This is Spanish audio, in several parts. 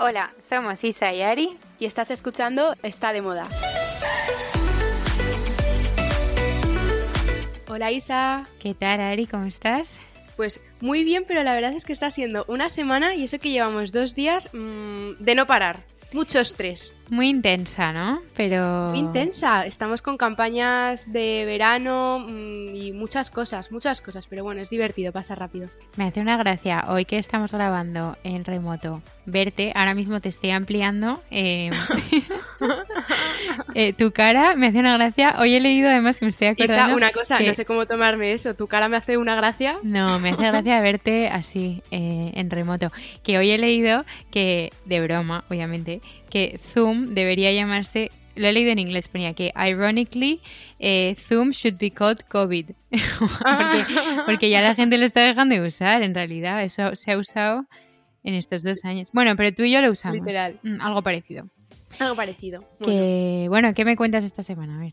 Hola, somos Isa y Ari y estás escuchando Está de Moda. Hola Isa. ¿Qué tal Ari? ¿Cómo estás? Pues muy bien, pero la verdad es que está siendo una semana y eso que llevamos dos días mmm, de no parar. Mucho estrés. Muy intensa, ¿no? Pero... Muy intensa. Estamos con campañas de verano mmm, y muchas cosas, muchas cosas. Pero bueno, es divertido, pasa rápido. Me hace una gracia, hoy que estamos grabando en remoto, verte, ahora mismo te estoy ampliando. Eh, eh, tu cara me hace una gracia. Hoy he leído además que me estoy acordando... Esa, una cosa, que... no sé cómo tomarme eso. ¿Tu cara me hace una gracia? No, me hace gracia verte así, eh, en remoto. Que hoy he leído que, de broma, obviamente, que Zoom debería llamarse, lo he leído en inglés, ponía que ironically eh, Zoom should be called COVID, porque, porque, ya la gente lo está dejando de usar en realidad, eso se ha usado en estos dos años. Bueno, pero tú y yo lo usamos. Literal. Mm, algo parecido. Algo parecido. Que, bueno. bueno, ¿qué me cuentas esta semana? A ver.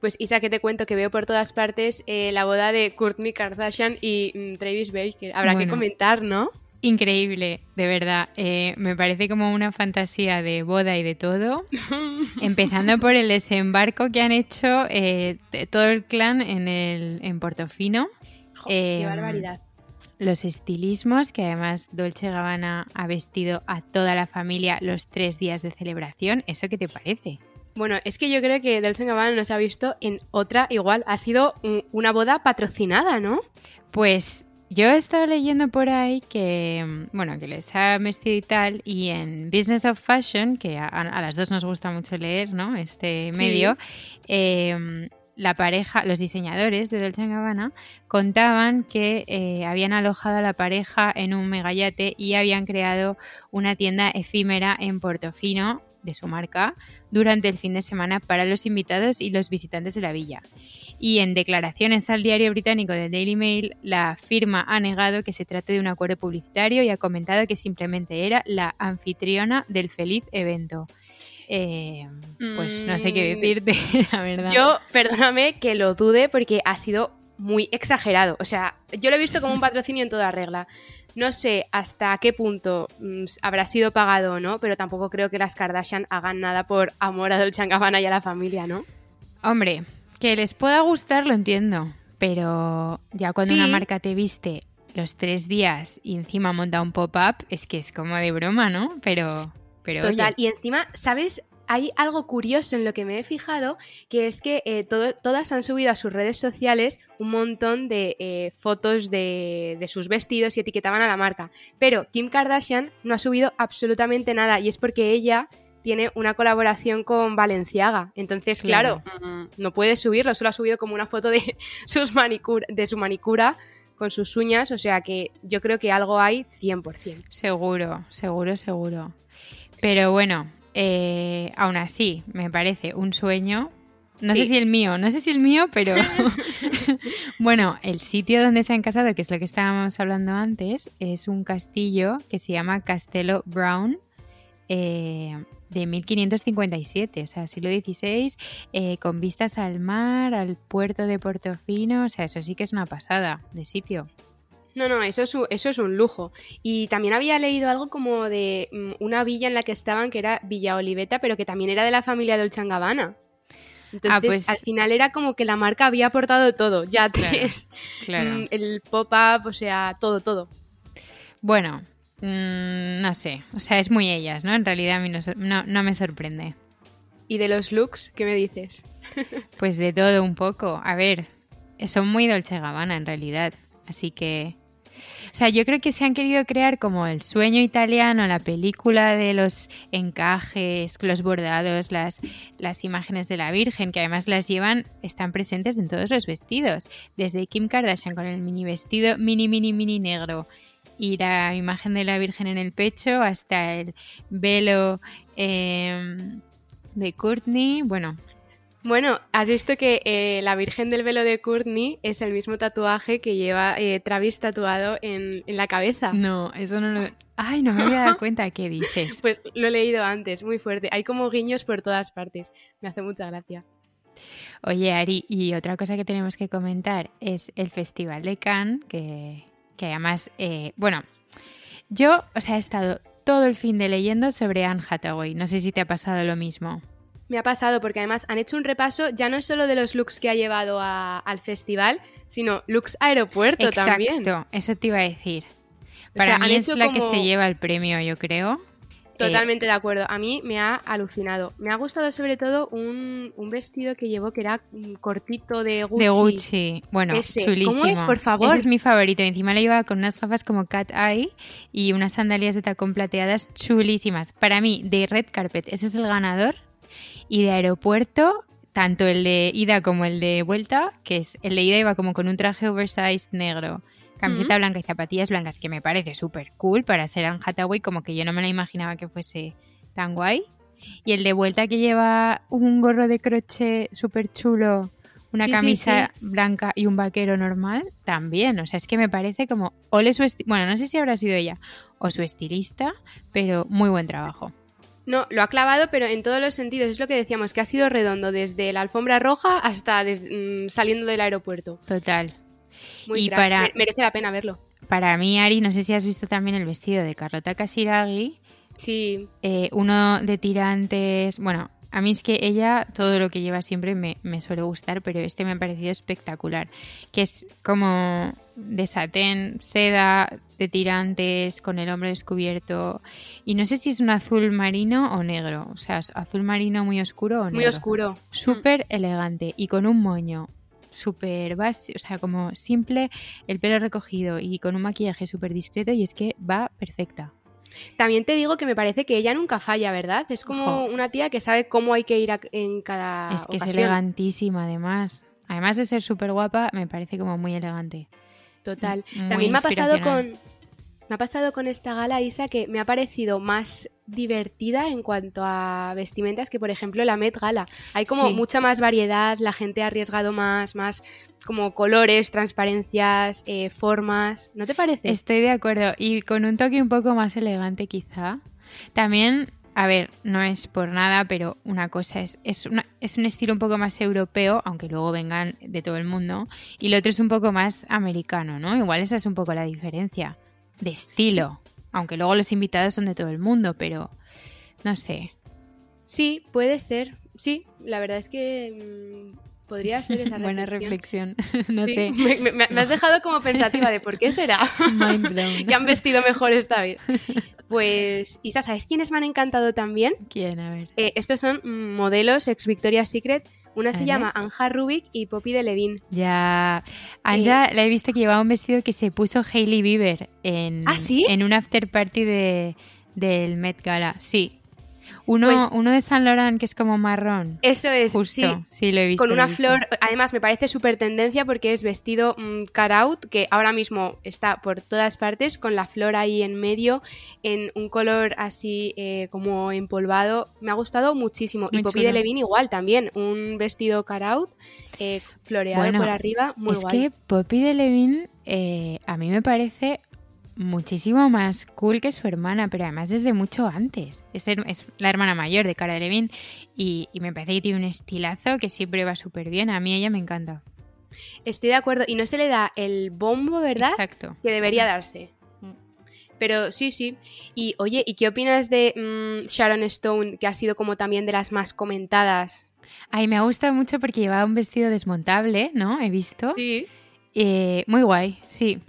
Pues Isa, que te cuento que veo por todas partes eh, la boda de Courtney Kardashian y mm, Travis Baker. Habrá Bueno. que comentar, ¿no? Increíble, de verdad. Eh, me parece como una fantasía de boda y de todo. Empezando por el desembarco que han hecho eh, todo el clan en, el, en Portofino. Jo, qué barbaridad. Los estilismos, que además Dolce Gabbana ha vestido a toda la familia los tres días de celebración. ¿Eso qué te parece? Bueno, es que yo creo que Dolce Gabbana nos ha visto en otra igual. Ha sido un, una boda patrocinada, ¿no? Pues yo he estado leyendo por ahí que, bueno, que les ha vestido y tal, y en Business of Fashion, que a, a las dos nos gusta mucho leer, ¿no? Este medio, sí. eh, la pareja, los diseñadores de Dolce Gabbana contaban que eh, habían alojado a la pareja en un megayate y habían creado una tienda efímera en Portofino de su marca durante el fin de semana para los invitados y los visitantes de la villa. Y en declaraciones al diario británico The Daily Mail, la firma ha negado que se trate de un acuerdo publicitario y ha comentado que simplemente era la anfitriona del feliz evento. Eh, pues no sé qué decirte, la verdad. Yo, perdóname que lo dude porque ha sido muy exagerado. O sea, yo lo he visto como un patrocinio en toda regla. No sé hasta qué punto mmm, habrá sido pagado o no, pero tampoco creo que las Kardashian hagan nada por amor a Dolce Gabbana y a la familia, ¿no? Hombre, que les pueda gustar lo entiendo, pero ya cuando sí. una marca te viste los tres días y encima monta un pop-up, es que es como de broma, ¿no? Pero, pero Total, oye. y encima, ¿sabes? Hay algo curioso en lo que me he fijado, que es que eh, todo, todas han subido a sus redes sociales un montón de eh, fotos de, de, sus vestidos y etiquetaban a la marca. Pero Kim Kardashian no ha subido absolutamente nada y es porque ella tiene una colaboración con Valenciaga. Entonces, claro, claro no puede subirlo, solo ha subido como una foto de, sus manicura, de su manicura con sus uñas, o sea que yo creo que algo hay 100%. Seguro, seguro, seguro. Pero bueno, eh, aún así, me parece un sueño. No sí. sé si el mío, no sé si el mío, pero bueno, el sitio donde se han casado, que es lo que estábamos hablando antes, es un castillo que se llama Castelo Brown. Eh, de 1557, o sea, siglo XVI, eh, con vistas al mar, al puerto de Portofino, o sea, eso sí que es una pasada de sitio. No, no, eso es, un, eso es un lujo. Y también había leído algo como de um, una villa en la que estaban, que era Villa Oliveta, pero que también era de la familia Dolce Gabbana. Entonces, ah, pues... al final era como que la marca había aportado todo, claro, claro. Um, el pop-up, o sea, todo, todo. Bueno, mmm, no sé, o sea, es muy ellas, ¿no? En realidad a mí no, no, no me sorprende. ¿Y de los looks, qué me dices? pues de todo un poco. A ver, son muy Dolce Gabbana en realidad, así que... O sea, yo creo que se han querido crear como el sueño italiano, la película de los encajes, los bordados, las, las imágenes de la Virgen, que además las llevan, están presentes en todos los vestidos. Desde Kim Kardashian con el mini vestido mini, mini, mini negro y la imagen de la Virgen en el pecho hasta el velo eh, de Courtney. Bueno. Bueno, has visto que eh, la Virgen del velo de Courtney es el mismo tatuaje que lleva eh, Travis tatuado en, en, la cabeza. No, eso no lo... Ay, no me había dado cuenta. ¿Qué dices? Pues lo he leído antes, muy fuerte. Hay como guiños por todas partes. Me hace mucha gracia. Oye, Ari, y otra cosa que tenemos que comentar es el Festival de Cannes, que, que además, eh, bueno, yo, o sea, he estado todo el fin de leyendo sobre Anne Hathaway. No sé si te ha pasado lo mismo. Me ha pasado porque además han hecho un repaso ya no solo de los looks que ha llevado al festival, sino looks aeropuerto también. Exacto, eso te iba a decir. Para mí es la que se lleva el premio, yo creo. Totalmente de acuerdo. A mí me ha alucinado. Me ha gustado sobre todo un, vestido que llevó que era cortito de Gucci. De Gucci. Bueno, chulísimo. ¿Cómo es, por favor? Ese es mi favorito. Encima lo llevaba con unas gafas como cat eye y unas sandalias de tacón plateadas chulísimas. Para mí, de red carpet, ese es el ganador. Y de aeropuerto, tanto el de ida como el de vuelta, que es el de ida iba como con un traje oversized negro camiseta blanca y zapatillas blancas, que me parece súper cool para ser Anne Hathaway, como que yo no me la imaginaba que fuese tan guay. Y el de vuelta que lleva un gorro de crochet súper chulo, una camisa blanca y un vaquero normal, también. O sea, es que me parece como. Ole su bueno, no sé si habrá sido ella o su estilista, pero muy buen trabajo. No, lo ha clavado, pero en todos los sentidos. Es lo que decíamos, que ha sido redondo desde la alfombra roja hasta mm, saliendo del aeropuerto. Total y para, merece la pena verlo. Para mí, Ari, no sé si has visto también el vestido de Carlota Casiraghi. Sí. Eh, uno de tirantes. Bueno, a mí es que ella, todo lo que lleva siempre me, me, suele gustar, pero este me ha parecido espectacular. Que es como de satén, seda, de tirantes, con el hombro descubierto. Y no sé si es un azul marino o negro. O sea, azul marino muy oscuro o negro. Muy oscuro. Súper elegante y con un moño súper básico, o sea, como simple, el pelo recogido y con un maquillaje súper discreto y es que va perfecta. También te digo que me parece que ella nunca falla, ¿verdad? Es como una tía que sabe cómo hay que ir en cada. Es que es elegantísima, además. Además de ser súper guapa, me parece como muy elegante. Total. También me ha pasado con. Me ha pasado con esta gala, Isa, que me ha parecido más divertida en cuanto a vestimentas que, por ejemplo, la Met Gala. Hay como mucha más variedad, la gente ha arriesgado más, más como colores, transparencias, eh, formas. ¿No te parece? Estoy de acuerdo. Y con un toque un poco más elegante, quizá. También a ver, no es por nada, pero una cosa es, es, es, un estilo un poco más europeo, aunque luego vengan de todo el mundo, y lo otro es un poco más americano, ¿no? Igual esa es un poco la diferencia de estilo. Aunque luego los invitados son de todo el mundo, pero no sé. Sí, puede ser. Sí, la verdad es que mm, podría ser esa Buena reflexión. no sé. Me, has dejado como pensativa de por qué será. Mind blown. que han vestido mejor esta vez. Pues, Isa, ¿sabes quiénes me han encantado también? ¿Quién? A ver. Eh, estos son modelos ex Victoria's Secret una se llama Anja Rubik y Poppy de Levin. Ya. Anja eh, la he visto que llevaba un vestido que se puso Hailey Bieber en, ¿Ah, en un after party de, del Met Gala. Sí, uno, pues uno de San Laurent que es como marrón. Eso es, Justo. sí. lo he visto. Con una flor, además me parece súper tendencia porque es vestido um, cut out, que ahora mismo está por todas partes, con la flor ahí en medio, en un color así eh, como empolvado. Me ha gustado muchísimo. y Poppy de Levin igual también, un vestido cut out, eh, floreado por arriba, muy es que Poppy de Levin eh, a mí me parece muchísimo más cool que su hermana, pero además desde mucho antes. Es, es la hermana mayor de Cara de Levin y, me parece que tiene un estilazo que siempre va súper bien. A mí ella me encanta. Estoy de acuerdo. Y no se le da el bombo, ¿verdad? Exacto. Que debería darse. Pero sí, sí. Y oye, ¿y qué opinas de mm, Sharon Stone, que ha sido como también de las más comentadas? Ay, me gusta mucho porque llevaba un vestido desmontable, ¿no? He visto. Sí. Eh, muy guay, sí.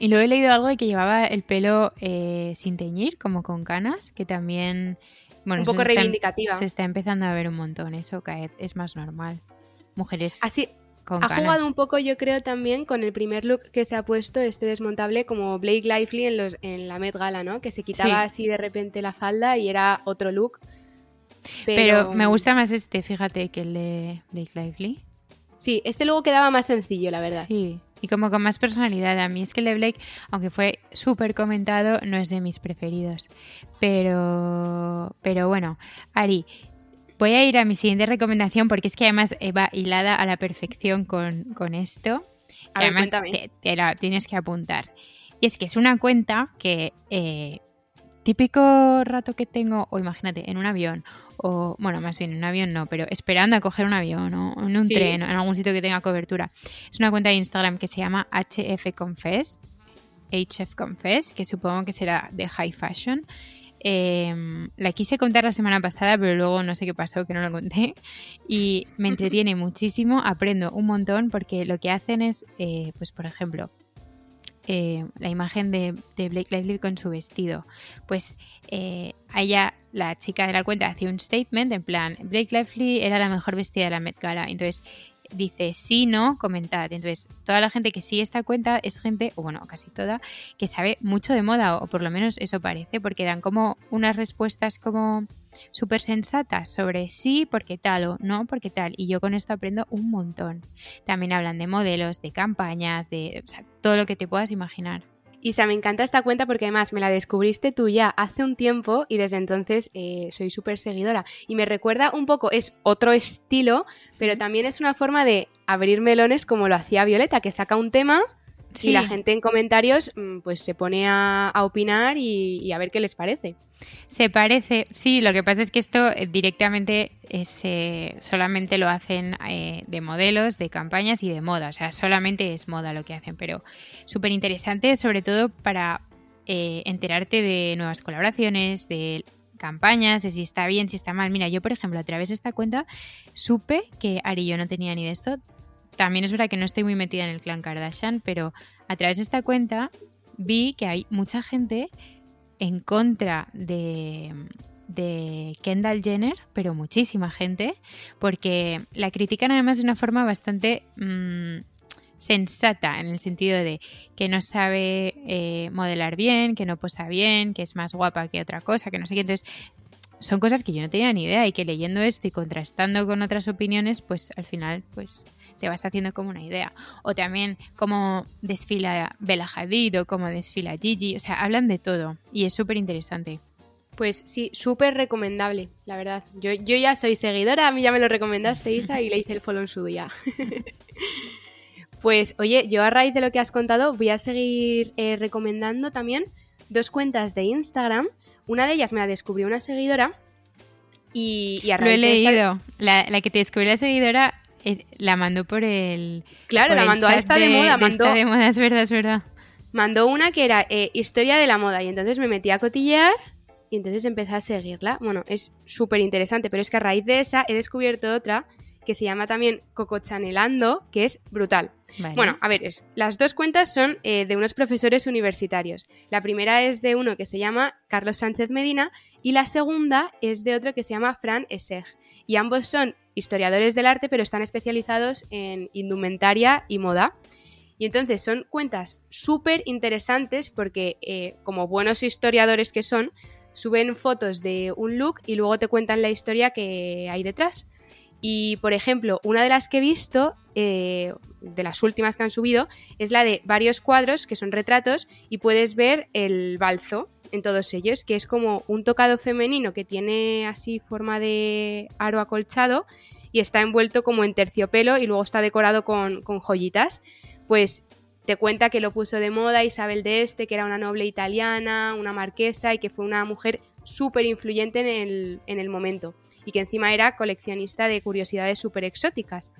Y luego he leído algo de que llevaba el pelo eh, sin teñir, como con canas, que también... Bueno, un poco reivindicativa. se está empezando a ver un montón, eso vez es más normal. Mujeres Así, con ha jugado un poco, yo creo, también con el primer look que se ha puesto, este desmontable, como Blake Lively en, los, en la Met Gala, ¿no? Que se quitaba así de repente la falda y era otro look. Pero... Pero... me gusta más este, fíjate, que el de Blake Lively. Sí, este luego quedaba más sencillo, la verdad. Sí, y como con más personalidad. A mí es que el de Blake, aunque fue súper comentado, no es de mis preferidos. Pero, pero bueno, Ari, voy a ir a mi siguiente recomendación porque es que además va hilada a la perfección con, esto. además te, la tienes que apuntar. Y es que es una cuenta que eh, típico rato que tengo, o imagínate, en un avión o bueno, más bien en un avión no, pero esperando a coger un avión o en un tren o en algún sitio que tenga cobertura. Es una cuenta de Instagram que se llama HF Confess, HF Confess, que supongo que será de high fashion. Em, la quise contar la semana pasada, pero luego no sé qué pasó, que no lo conté. Y me entretiene muchísimo, aprendo un montón porque lo que hacen es, eh, pues por ejemplo, eh, la imagen de, Blake Lively con su vestido. Pues eh, ella, la chica de la cuenta, hacía un statement en plan, Blake Lively era la mejor vestida de la Met Gala. Entonces dice sí, no, comentad. Entonces, toda la gente que sigue esta cuenta es gente, o bueno, casi toda, que sabe mucho de moda, o por lo menos eso parece, porque dan como unas respuestas como súper sensatas sobre sí, porque tal o no, porque tal. Y yo con esto aprendo un montón. También hablan de modelos, de campañas, de todo lo que te puedas imaginar. Isa, me encanta esta cuenta porque además me la descubriste tú ya hace un tiempo y desde entonces eh, soy súper seguidora. Y me recuerda un poco, es otro estilo, pero también es una forma de abrir melones como lo hacía Violeta, que saca un tema y la gente en comentarios mm, pues se pone a, opinar y, a ver qué les parece. Se parece, sí, lo que pasa es que esto eh, directamente eh, solamente lo hacen eh, de modelos, de campañas y de moda, o sea, solamente es moda lo que hacen, pero súper interesante sobre todo para enterarte de nuevas colaboraciones, de campañas, de si está bien, si está mal. Mira, yo por ejemplo a través de esta cuenta supe que Ari yo no tenía ni de esto, también es verdad que no estoy muy metida en el clan Kardashian, pero a través de esta cuenta vi que hay mucha gente en contra de, Kendall Jenner, pero muchísima gente, porque la critican además de una forma bastante mm, sensata, en el sentido de que no sabe eh, modelar bien, que no posa bien, que es más guapa que otra cosa, que no sé qué. Entonces, son cosas que yo no tenía ni idea y que leyendo esto y contrastando con otras opiniones, pues al final, pues te vas haciendo como una idea. O también cómo desfila Bella Hadid o cómo desfila Gigi. O sea, hablan de todo y es súper interesante. Pues sí, súper recomendable, la verdad. Yo, yo ya soy seguidora, a mí ya me lo recomendaste, Isa, y le hice el follow en su día. pues oye, yo a raíz de lo que has contado voy a seguir eh, recomendando también dos cuentas de Instagram. Una de ellas me la descubrió una seguidora y, a raíz Lo he leído. la, la, que te descubrió la seguidora la mandó por el. Claro, la mandó a esta de, moda. Mandó, de moda, es verdad, es verdad. Mandó una que era eh, historia de la moda y entonces me metí a cotillear y entonces empecé a seguirla. Bueno, es súper interesante, pero es que a raíz de esa he descubierto otra que se llama también Coco Chanelando, que es brutal. Bueno, a ver, las dos cuentas son eh, de unos profesores universitarios. La primera es de uno que se llama Carlos Sánchez Medina y la segunda es de otro que se llama Fran Eseg. Y ambos son historiadores del arte, pero están especializados en indumentaria y moda. Y entonces son cuentas súper interesantes porque, eh, como buenos historiadores que son, suben fotos de un look y luego te cuentan la historia que hay detrás. Y, por ejemplo, una de las que he visto, eh, de las últimas que han subido, es la de varios cuadros que son retratos y puedes ver el balzo en todos ellos, que es como un tocado femenino que tiene así forma de aro acolchado y está envuelto como en terciopelo y luego está decorado con, joyitas. Pues te cuenta que lo puso de moda Isabel de Este, que era una noble italiana, una marquesa y que fue una mujer súper influyente en el, en el momento y que encima era coleccionista de curiosidades súper exóticas.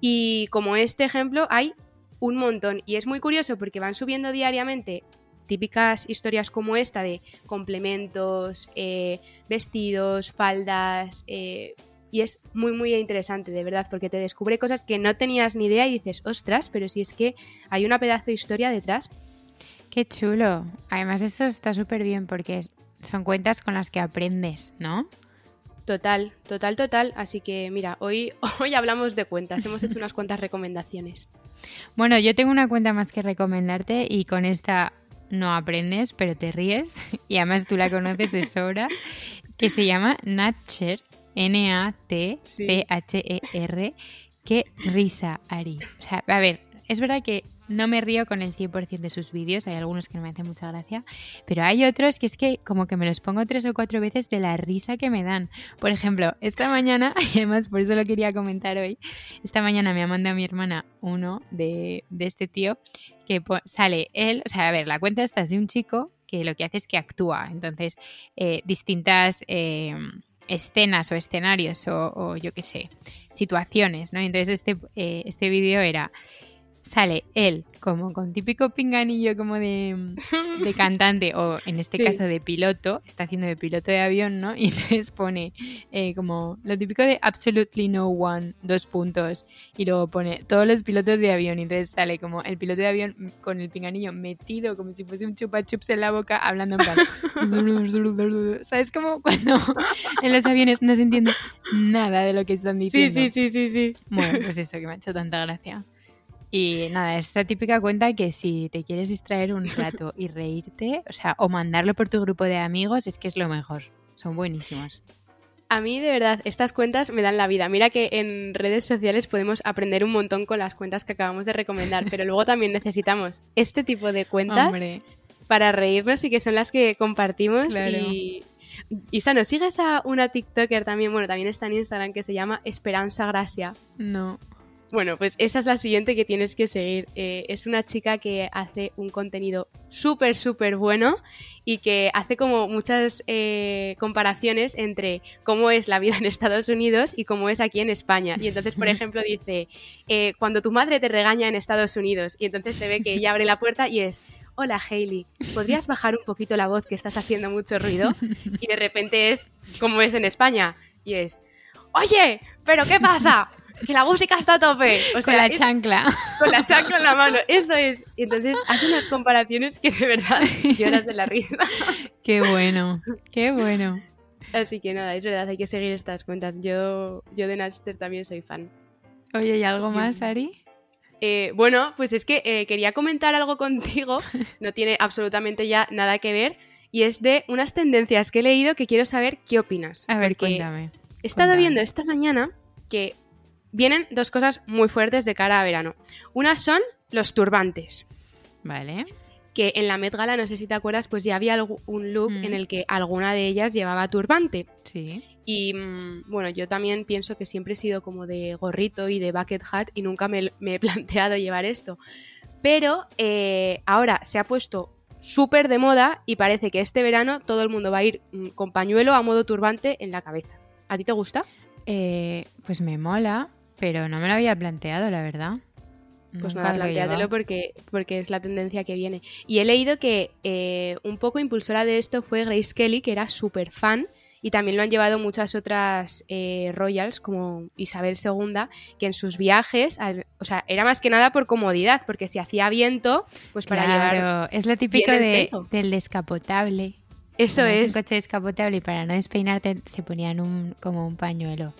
Y como este ejemplo hay un montón y es muy curioso porque van subiendo diariamente típicas historias como esta de complementos, eh, vestidos, faldas, eh, y es muy muy interesante, de verdad, porque te descubre cosas que no tenías ni idea y dices, ostras, pero si es que hay una pedazo de historia detrás. Qué chulo. Además eso está súper bien porque son cuentas con las que aprendes, ¿no? Total, total, total. Así que mira, hoy, hoy hablamos de cuentas, hemos hecho unas cuantas recomendaciones. Bueno, yo tengo una cuenta más que recomendarte y con esta no aprendes, pero te ríes, y además tú la conoces de sobra, que se llama Natcher, N-A-T-P-H-E-R. Qué risa, Ari. O sea, a ver, es verdad que no me río con el 100% de sus vídeos, hay algunos que no me hacen mucha gracia, pero hay otros que es que como que me los pongo tres o cuatro veces de la risa que me dan. Por ejemplo, esta mañana, y además por eso lo quería comentar hoy, esta mañana me ha mandado mi hermana uno de, este tío que sale él, o sea, a ver, la cuenta esta es de un chico que lo que hace es que actúa, entonces eh, distintas... Eh, escenas o escenarios o, yo qué sé, situaciones, ¿no? Entonces este, eh, este vídeo era sale él como con típico pinganillo como de, de cantante o en este Sí. caso de piloto, está haciendo de piloto de avión, ¿no? Y entonces pone eh, como lo típico de absolutely no one, dos puntos, y luego pone todos los pilotos de avión y entonces sale como el piloto de avión con el pinganillo metido como si fuese un chupa chups en la boca hablando en plan... ¿Sabes? Como cuando en los aviones no se entiende nada de lo que están diciendo. sí, sí, sí. Bueno, pues eso, que me ha hecho tanta gracia. Y nada, es esa típica cuenta que si te quieres distraer un rato y reírte, o sea, o mandarlo por tu grupo de amigos, es que es lo mejor. Son buenísimos. A mí, de verdad, estas cuentas me dan la vida. Mira que en redes sociales podemos aprender un montón con las cuentas que acabamos de recomendar, pero luego también necesitamos este tipo de cuentas Hombre, para reírnos y que son las que compartimos. Claro. Y, Isa, ¿no sigues a una TikToker también? Bueno, también está en Instagram que se llama Esperanza Gracia. no. Bueno, pues esa es la siguiente que tienes que seguir. Eh, es una chica que hace un contenido súper, súper bueno y que hace como muchas eh, comparaciones entre cómo es la vida en Estados Unidos y cómo es aquí en España. Y entonces, por ejemplo, dice, eh, cuando tu madre te regaña en Estados Unidos y entonces se ve que ella abre la puerta y es... Hola Hailey, ¿podrías bajar un poquito la voz que estás haciendo mucho ruido? Y de repente es como es en España. Y es, oye, ¿pero qué pasa? Que la música está a tope. O sea, Con la es- chancla. con la chancla en la mano, eso es. Y entonces hace unas comparaciones que de verdad lloras de la risa. Qué bueno, qué bueno. Así que nada, es verdad, hay que seguir estas cuentas. Yo, yo de Napster también soy fan. Oye, ¿y algo más, Ari? Eh, bueno, pues es que eh, quería comentar algo contigo, no tiene absolutamente ya nada que ver, y es de unas tendencias que he leído que quiero saber qué opinas. A ver, cuéntame. He estado Cuéntame. viendo esta mañana que vienen dos cosas muy fuertes de cara a verano. Una son los turbantes. Vale. que en la Met Gala, no sé si te acuerdas, pues ya había un look Mm. en el que alguna de ellas llevaba turbante. Sí. Y mm, bueno, yo también pienso que siempre he sido como de gorrito y de bucket hat y nunca me, me he planteado llevar esto. Pero eh, ahora se ha puesto súper de moda y parece que este verano todo el mundo va a ir mm, con pañuelo a modo turbante en la cabeza. ¿A ti te gusta? Eh, pues me mola, pero no me lo había planteado, la verdad. Pues Nunca nada, lo he plantéatelo llevado. porque, porque es la tendencia que viene. Y he leído que eh, un poco impulsora de esto fue Grace Kelly, que era súper fan, y también lo han llevado muchas otras eh, royals, como Isabel II, que en sus viajes, al- o sea, era más que nada por comodidad, porque si hacía viento, pues para llevar... Claro, es lo típico de, del descapotable. Eso Como es. un coche descapotable y para no despeinarte se ponían un, como un pañuelo.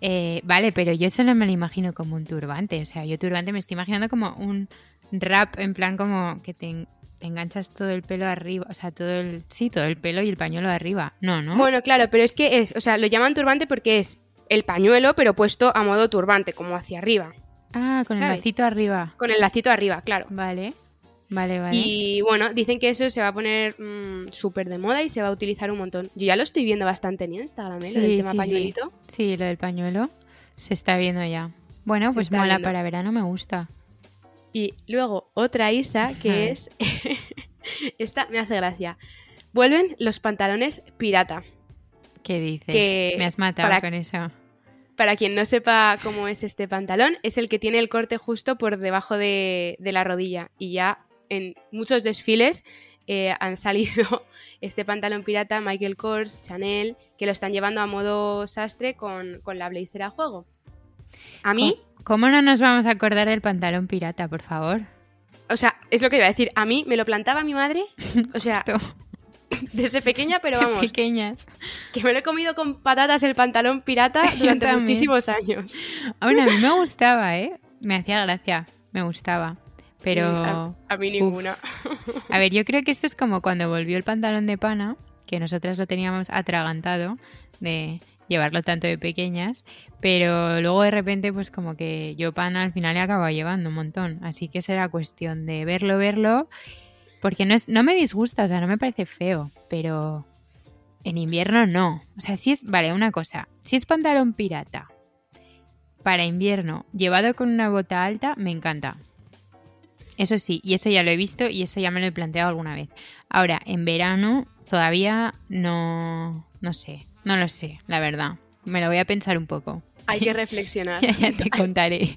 Eh, vale, pero yo eso no me lo imagino como un turbante. O sea, yo turbante me estoy imaginando como un rap en plan como que te, en- te enganchas todo el pelo arriba. O sea, todo el... Sí, todo el pelo y el pañuelo arriba. No, ¿no? Bueno, claro, pero es que es, o sea, lo llaman turbante porque es el pañuelo, pero puesto a modo turbante, como hacia arriba, ah, con el lacito arriba. con el lacito arriba, claro. Vale. Vale, vale. Y bueno, dicen que eso se va a poner mm, súper de moda y se va a utilizar un montón. Yo ya lo estoy viendo bastante en Instagram, ¿eh? lo del tema pañuelito. Sí, lo del pañuelo se está viendo ya. Bueno, Se pues mola viendo. para verano, me gusta. Y luego otra Isa que es. Esta me hace gracia. Vuelven los pantalones pirata. ¿Qué dices? Que Me has matado para- con eso. Para quien no sepa cómo es este pantalón, es el que tiene el corte justo por debajo de, de la rodilla. Y ya en muchos desfiles eh, han salido este pantalón pirata, Michael Kors, Chanel, que lo están llevando a modo sastre con, con la blazer a juego. A mí, ¿Cómo, no nos vamos a acordar del pantalón pirata, por favor? o sea, es lo que iba a decir, a mí me lo plantaba mi madre, o sea, desde pequeña, pero vamos, pequeñas. que me lo he comido con patatas el pantalón pirata durante muchísimos años. Aún a mí me gustaba, ¿eh? Me hacía gracia, me gustaba. Pero, A, a mí ninguna. a ver, yo creo que esto es como cuando volvió el pantalón de pana, que nosotras lo teníamos atragantado de llevarlo tanto de pequeñas, pero luego de repente pues como que yo pana al final le acabo llevando un montón, así que será cuestión de verlo, verlo, porque no, es, no me disgusta, o sea, no me parece feo, pero en invierno no. O sea, si es, vale, una cosa, si es pantalón pirata para invierno llevado con una bota alta, me encanta. Eso sí, y eso ya lo he visto y eso ya me lo he planteado alguna vez. Ahora, en verano todavía no, no sé, no lo sé, la verdad. Me lo voy a pensar un poco. Hay que reflexionar. ya, te contaré.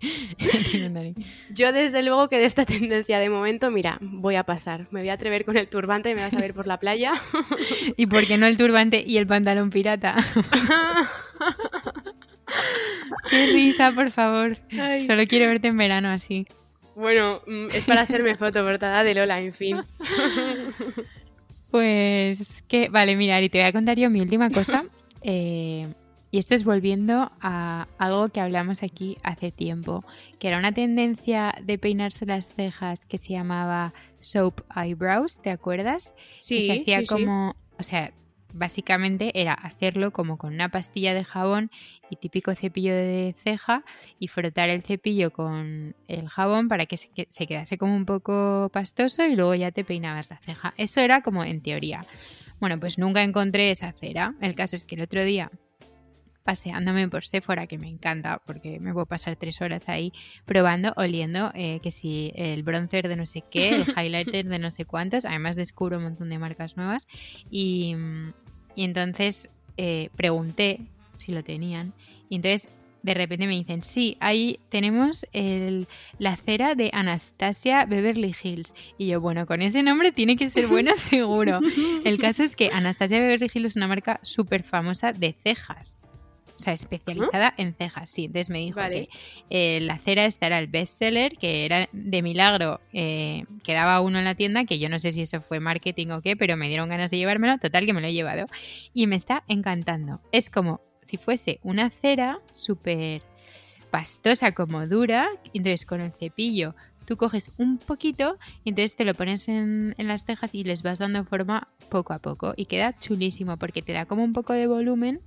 Yo desde luego que de esta tendencia de momento, mira, voy a pasar. Me voy a atrever con el turbante y me vas a ver por la playa. ¿Y por qué no el turbante y el pantalón pirata? Qué risa, por favor. Solo quiero verte en verano así. Bueno, mm, es para hacerme foto portada de Lola, en fin. Pues que, vale, mira, y te voy a contar yo mi última cosa. Eh, y esto es volviendo a algo que hablamos aquí hace tiempo, que era una tendencia de peinarse las cejas que se llamaba soap eyebrows, ¿te acuerdas? Sí. Que se hacía sí, como, o sea, básicamente era hacerlo como con una pastilla de jabón y típico cepillo de ceja y frotar el cepillo con el jabón para que se, se quedase como un poco pastoso y luego ya te peinabas la ceja. Eso era como en teoría. Bueno, pues nunca encontré esa cera. El caso es que el otro día paseándome por Sephora, que me encanta porque me puedo pasar tres horas ahí probando, oliendo eh, que si el bronzer de no sé qué, el highlighter de no sé cuántos, además descubro un montón de marcas nuevas y, y entonces eh, pregunté si lo tenían y entonces de repente me dicen, sí, ahí tenemos el, la cera de Anastasia Beverly Hills. Y yo, bueno, con ese nombre tiene que ser bueno seguro. El caso es que Anastasia Beverly Hills es una marca súper famosa de cejas. O sea, especializada en cejas, sí. Entonces me dijo Vale. que eh, la cera esta era el bestseller, que era de milagro, eh, quedaba uno en la tienda, que yo no sé si eso fue marketing o qué, pero me dieron ganas de llevármelo, total que me lo he llevado. Y me está encantando. Es como si fuese una cera súper pastosa, como dura, entonces con el cepillo tú coges un poquito y entonces te lo pones en, en las cejas y les vas dando forma poco a poco y queda chulísimo porque te da como un poco de volumen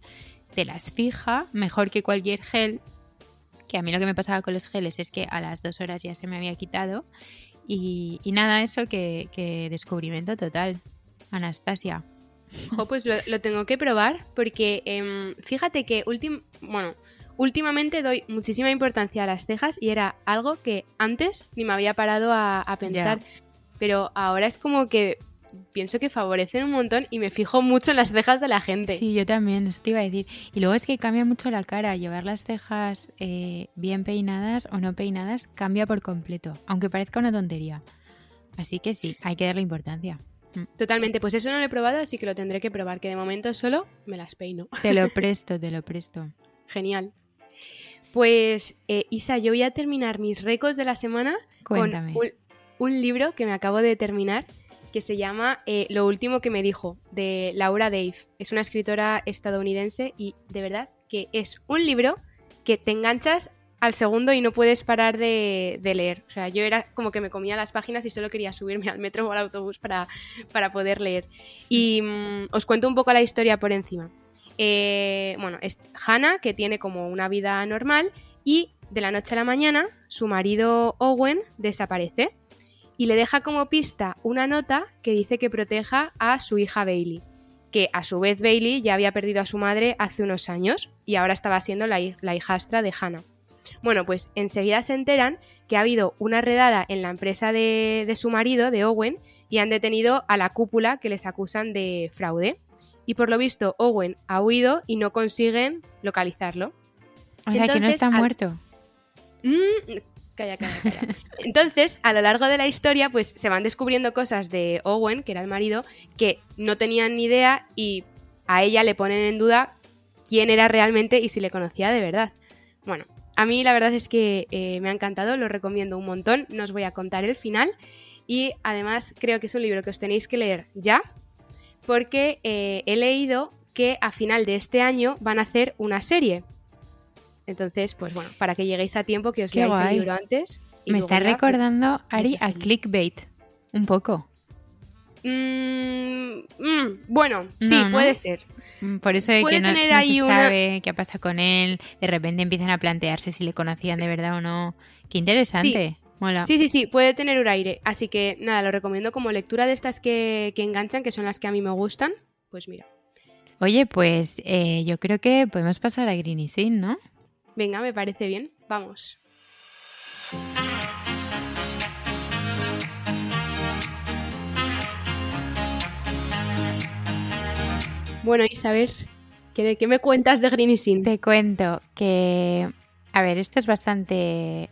te las fija mejor que cualquier gel. Que a mí lo que me pasaba con los geles es que a las dos horas ya se me había quitado. Y, y nada, eso que, que, descubrimiento total. Anastasia. Jo, pues lo, lo tengo que probar porque eh, fíjate que últim bueno, últimamente doy muchísima importancia a las cejas y era algo que antes ni me había parado a, a pensar. Yeah. Pero ahora es como que pienso que favorecen un montón y me fijo mucho en las cejas de la gente. Sí, yo también, eso te iba a decir. Y luego es que cambia mucho la cara. Llevar las cejas eh, bien peinadas o no peinadas cambia por completo, aunque parezca una tontería. Así que sí, hay que darle importancia. Totalmente, pues eso no lo he probado, así que lo tendré que probar, que de momento solo me las peino. Te lo presto, te lo presto. Genial. Pues, eh, Isa, yo voy a terminar mis récords de la semana Cuéntame. con un, un libro que me acabo de terminar que se llama eh, Lo último que me dijo, de Laura Dave. Es una escritora estadounidense y de verdad que es un libro que te enganchas al segundo y no puedes parar de, leer. O sea, yo era como que me comía las páginas y solo quería subirme al metro o al autobús para, para poder leer. Y mmm, os cuento un poco la historia por encima. Eh, bueno, es Hannah, que tiene como una vida normal y de la noche a la mañana su marido Owen desaparece y le deja como pista una nota que dice que proteja a su hija Bailey, que a su vez Bailey ya había perdido a su madre hace unos años y ahora estaba siendo la, la hijastra de Hannah. Bueno, pues enseguida se enteran que ha habido una redada en la empresa de, de, su marido, de Owen, y han detenido a la cúpula que les acusan de fraude. Y por lo visto, Owen ha huido y no consiguen localizarlo. O sea, que no está muerto. Mm, Calla, calla, calla. Entonces, a lo largo de la historia, pues se van descubriendo cosas de Owen, que era el marido, que no tenían ni idea y a ella le ponen en duda quién era realmente y si le conocía de verdad. Bueno, a mí la verdad es que eh, me ha encantado, lo recomiendo un montón, no os voy a contar el final y además creo que es un libro que os tenéis que leer ya, porque eh, he leído que a final de este año van a hacer una serie entonces, pues bueno, para que lleguéis a tiempo, que os Qué leáis guay. el libro antes. Me está ya, recordando, pues, Ari, a clickbait. Un poco. Mm, mm, bueno, sí, puede ser. Mm, Por eso de Puede que no, tener no ahí se una- sabe qué pasa con él. De repente empiezan a plantearse si le conocían de verdad o no. Qué interesante. Mola. Sí, sí, sí, puede tener un aire. Así que nada, lo recomiendo como lectura de estas que, que enganchan, que son las que a mí me gustan. Pues mira, Oye, pues eh, yo creo que podemos pasar a Greeny Sin, ¿no? Venga, me parece bien. Vamos. Bueno, Isabel, ¿Qué, ¿Qué, me cuentas de Green Sin? Te cuento que, a ver, esto es bastante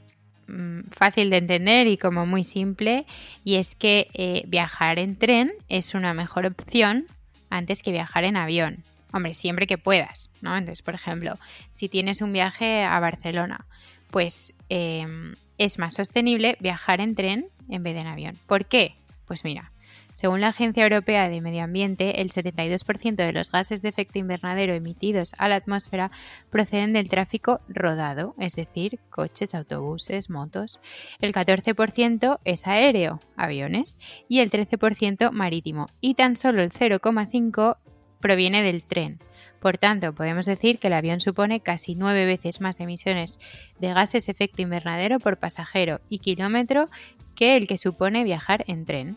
mm, fácil de entender y como muy simple, y es que eh, viajar en tren es una mejor opción antes que viajar en avión. Hombre, siempre que puedas, ¿no? Entonces, por ejemplo, si tienes un viaje a Barcelona, pues em, es más sostenible viajar en tren en vez de en avión. ¿Por qué? Pues mira, según la Agencia Europea de Medio Ambiente, el 72% de los gases de efecto invernadero emitidos a la atmósfera proceden del tráfico rodado, es decir, coches, autobuses, motos. El 14% es aéreo, aviones, y el 13% marítimo, y tan solo el 0,5% proviene del tren. Por tanto, podemos decir que el avión supone casi nueve veces más emisiones de gases efecto invernadero por pasajero y kilómetro que el que supone viajar en tren.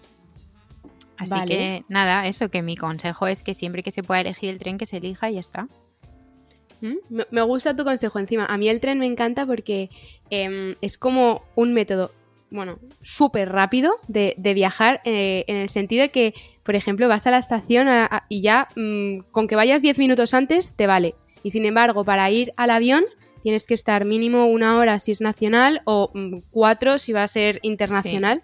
Así que nada, eso que mi consejo es que siempre que se pueda elegir el tren que se elija y ya está. ¿Mm? Me gusta tu consejo encima. A mí el tren me encanta porque em, es como un método bueno, súper rápido de, viajar eh, en el sentido de que, por ejemplo, vas a la estación y ya mm, con que vayas 10 minutos antes te vale. Y sin embargo, para ir al avión tienes que estar mínimo una hora si es nacional o mm, cuatro si va a ser internacional.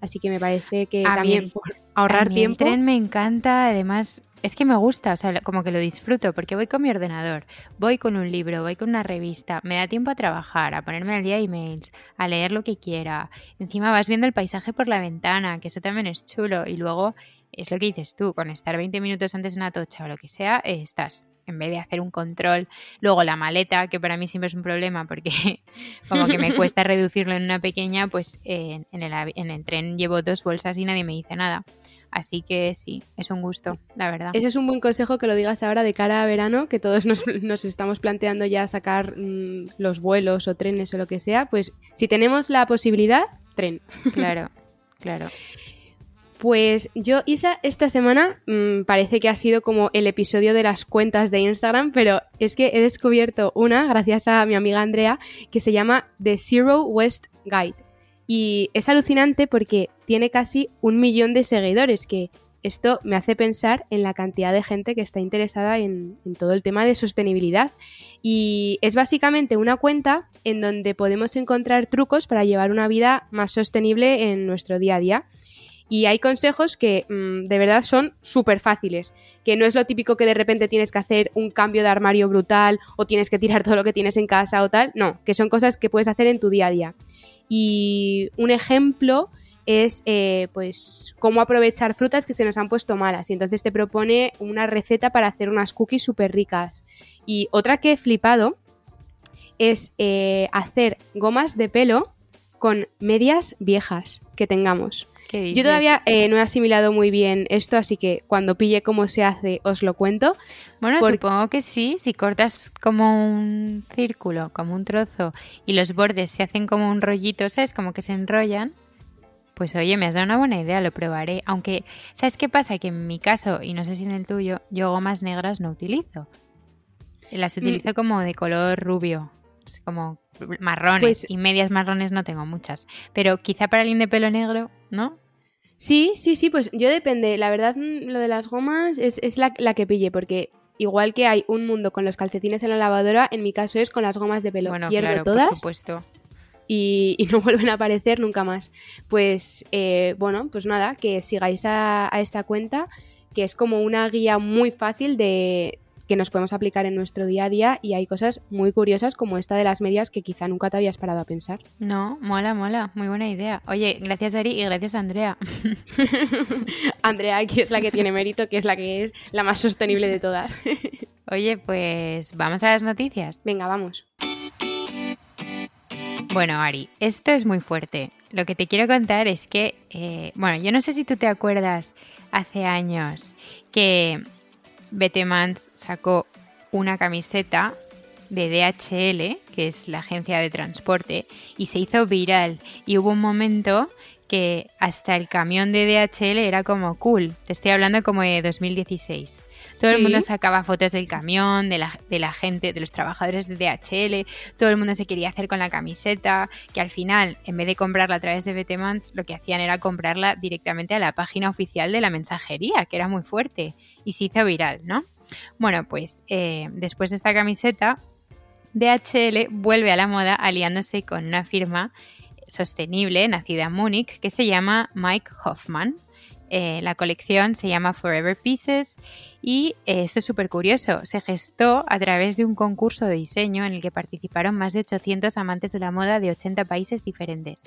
Así que me parece que también por ahorrar tiempo. El tren me encanta, además es que me gusta, o sea, como que lo disfruto, porque voy con mi ordenador, voy con un libro, voy con una revista, me da tiempo a trabajar, a ponerme al día emails, a leer lo que quiera. Encima vas viendo el paisaje por la ventana, que eso también es chulo. Y luego es lo que dices tú, con estar 20 minutos antes de una tocha o lo que sea, eh, estás. En vez de hacer un control, luego la maleta, que para mí siempre es un problema porque como que me cuesta reducirlo en una pequeña, pues en, el, en el tren llevo dos bolsas y nadie me dice nada. Así que sí, es un gusto, la verdad. Ese es un buen consejo que lo digas ahora de cara a verano, que todos nos, estamos planteando ya sacar mm, los vuelos o trenes o lo que sea. Pues si tenemos la posibilidad, tren. Claro, claro. Pues yo, Isa, esta semana mm, parece que ha sido como el episodio de las cuentas de Instagram, pero es que he descubierto una, gracias a mi amiga Andrea, que se llama The Zero West Guide. Y es alucinante porque tiene casi un millón de seguidores, que esto me hace pensar en la cantidad de gente que está interesada en, todo el tema de sostenibilidad. Y es básicamente una cuenta en donde podemos encontrar trucos para llevar una vida más sostenible en nuestro día a día. Y hay consejos que mm, de verdad son súper fáciles, que no es lo típico que de repente tienes que hacer un cambio de armario brutal o tienes que tirar todo lo que tienes en casa o tal, no, que son cosas que puedes hacer en tu día a día. Y un ejemplo es eh, pues cómo aprovechar frutas que se nos han puesto malas. Y entonces te propone una receta para hacer unas cookies súper ricas. Y otra que he flipado es eh, hacer gomas de pelo con medias viejas que tengamos. Yo todavía eh, no he asimilado muy bien esto, así que cuando pille cómo se hace os lo cuento. Bueno, supongo que sí, si cortas como un círculo, como un trozo, y los bordes se hacen como un rollito, ¿sabes? Como que se enrollan. Pues oye, me has dado una buena idea, lo probaré. Aunque, ¿sabes qué pasa? Que en mi caso, y no sé si en el tuyo, yo gomas negras no utilizo. Las mm. utilizo como de color rubio, como marrones. Pues y medias marrones no tengo muchas. Pero quizá para el de pelo negro, ¿no? Sí, sí, sí, pues yo depende. La verdad, mm, lo de las gomas es, la, que pille, porque igual que hay un mundo con los calcetines en la lavadora, en mi caso es con las gomas de pelo. Bueno, Pierdo claro, todas. Por supuesto. Y, no vuelven a aparecer nunca más. Pues eh, bueno, pues nada, que sigáis a, esta cuenta, que es como una guía muy fácil de, que nos podemos aplicar en nuestro día a día y hay cosas muy curiosas como esta de las medias que quizá nunca te habías parado a pensar. No, mola, mola, muy buena idea. Oye, gracias Ari y gracias Andrea. Andrea, que es la que tiene mérito, que es la que es la más sostenible de todas. Oye, pues vamos a las noticias. Venga, vamos. Bueno, Ari, esto es muy fuerte. Lo que te quiero contar es que, bueno, yo no sé si tú te acuerdas hace años que Betemans sacó una camiseta de DHL, que es la agencia de transporte, y se hizo viral. Y hubo un momento que hasta el camión de DHL era como cool. Te estoy hablando como de 2016. Todo el mundo sacaba fotos del camión, de la, de la, gente, de los trabajadores de DHL, todo el mundo se quería hacer con la camiseta, que al final, en vez de comprarla a través de Betemans, lo que hacían era comprarla directamente a la página oficial de la mensajería, que era muy fuerte y se hizo viral, ¿no? Bueno, pues eh, después de esta camiseta, DHL vuelve a la moda aliándose con una firma sostenible nacida en Múnich que se llama Mike Hoffman. Eh, la colección se llama Forever Pieces y eh, esto es súper curioso. Se gestó a través de un concurso de diseño en el que participaron más de 800 amantes de la moda de 80 países diferentes.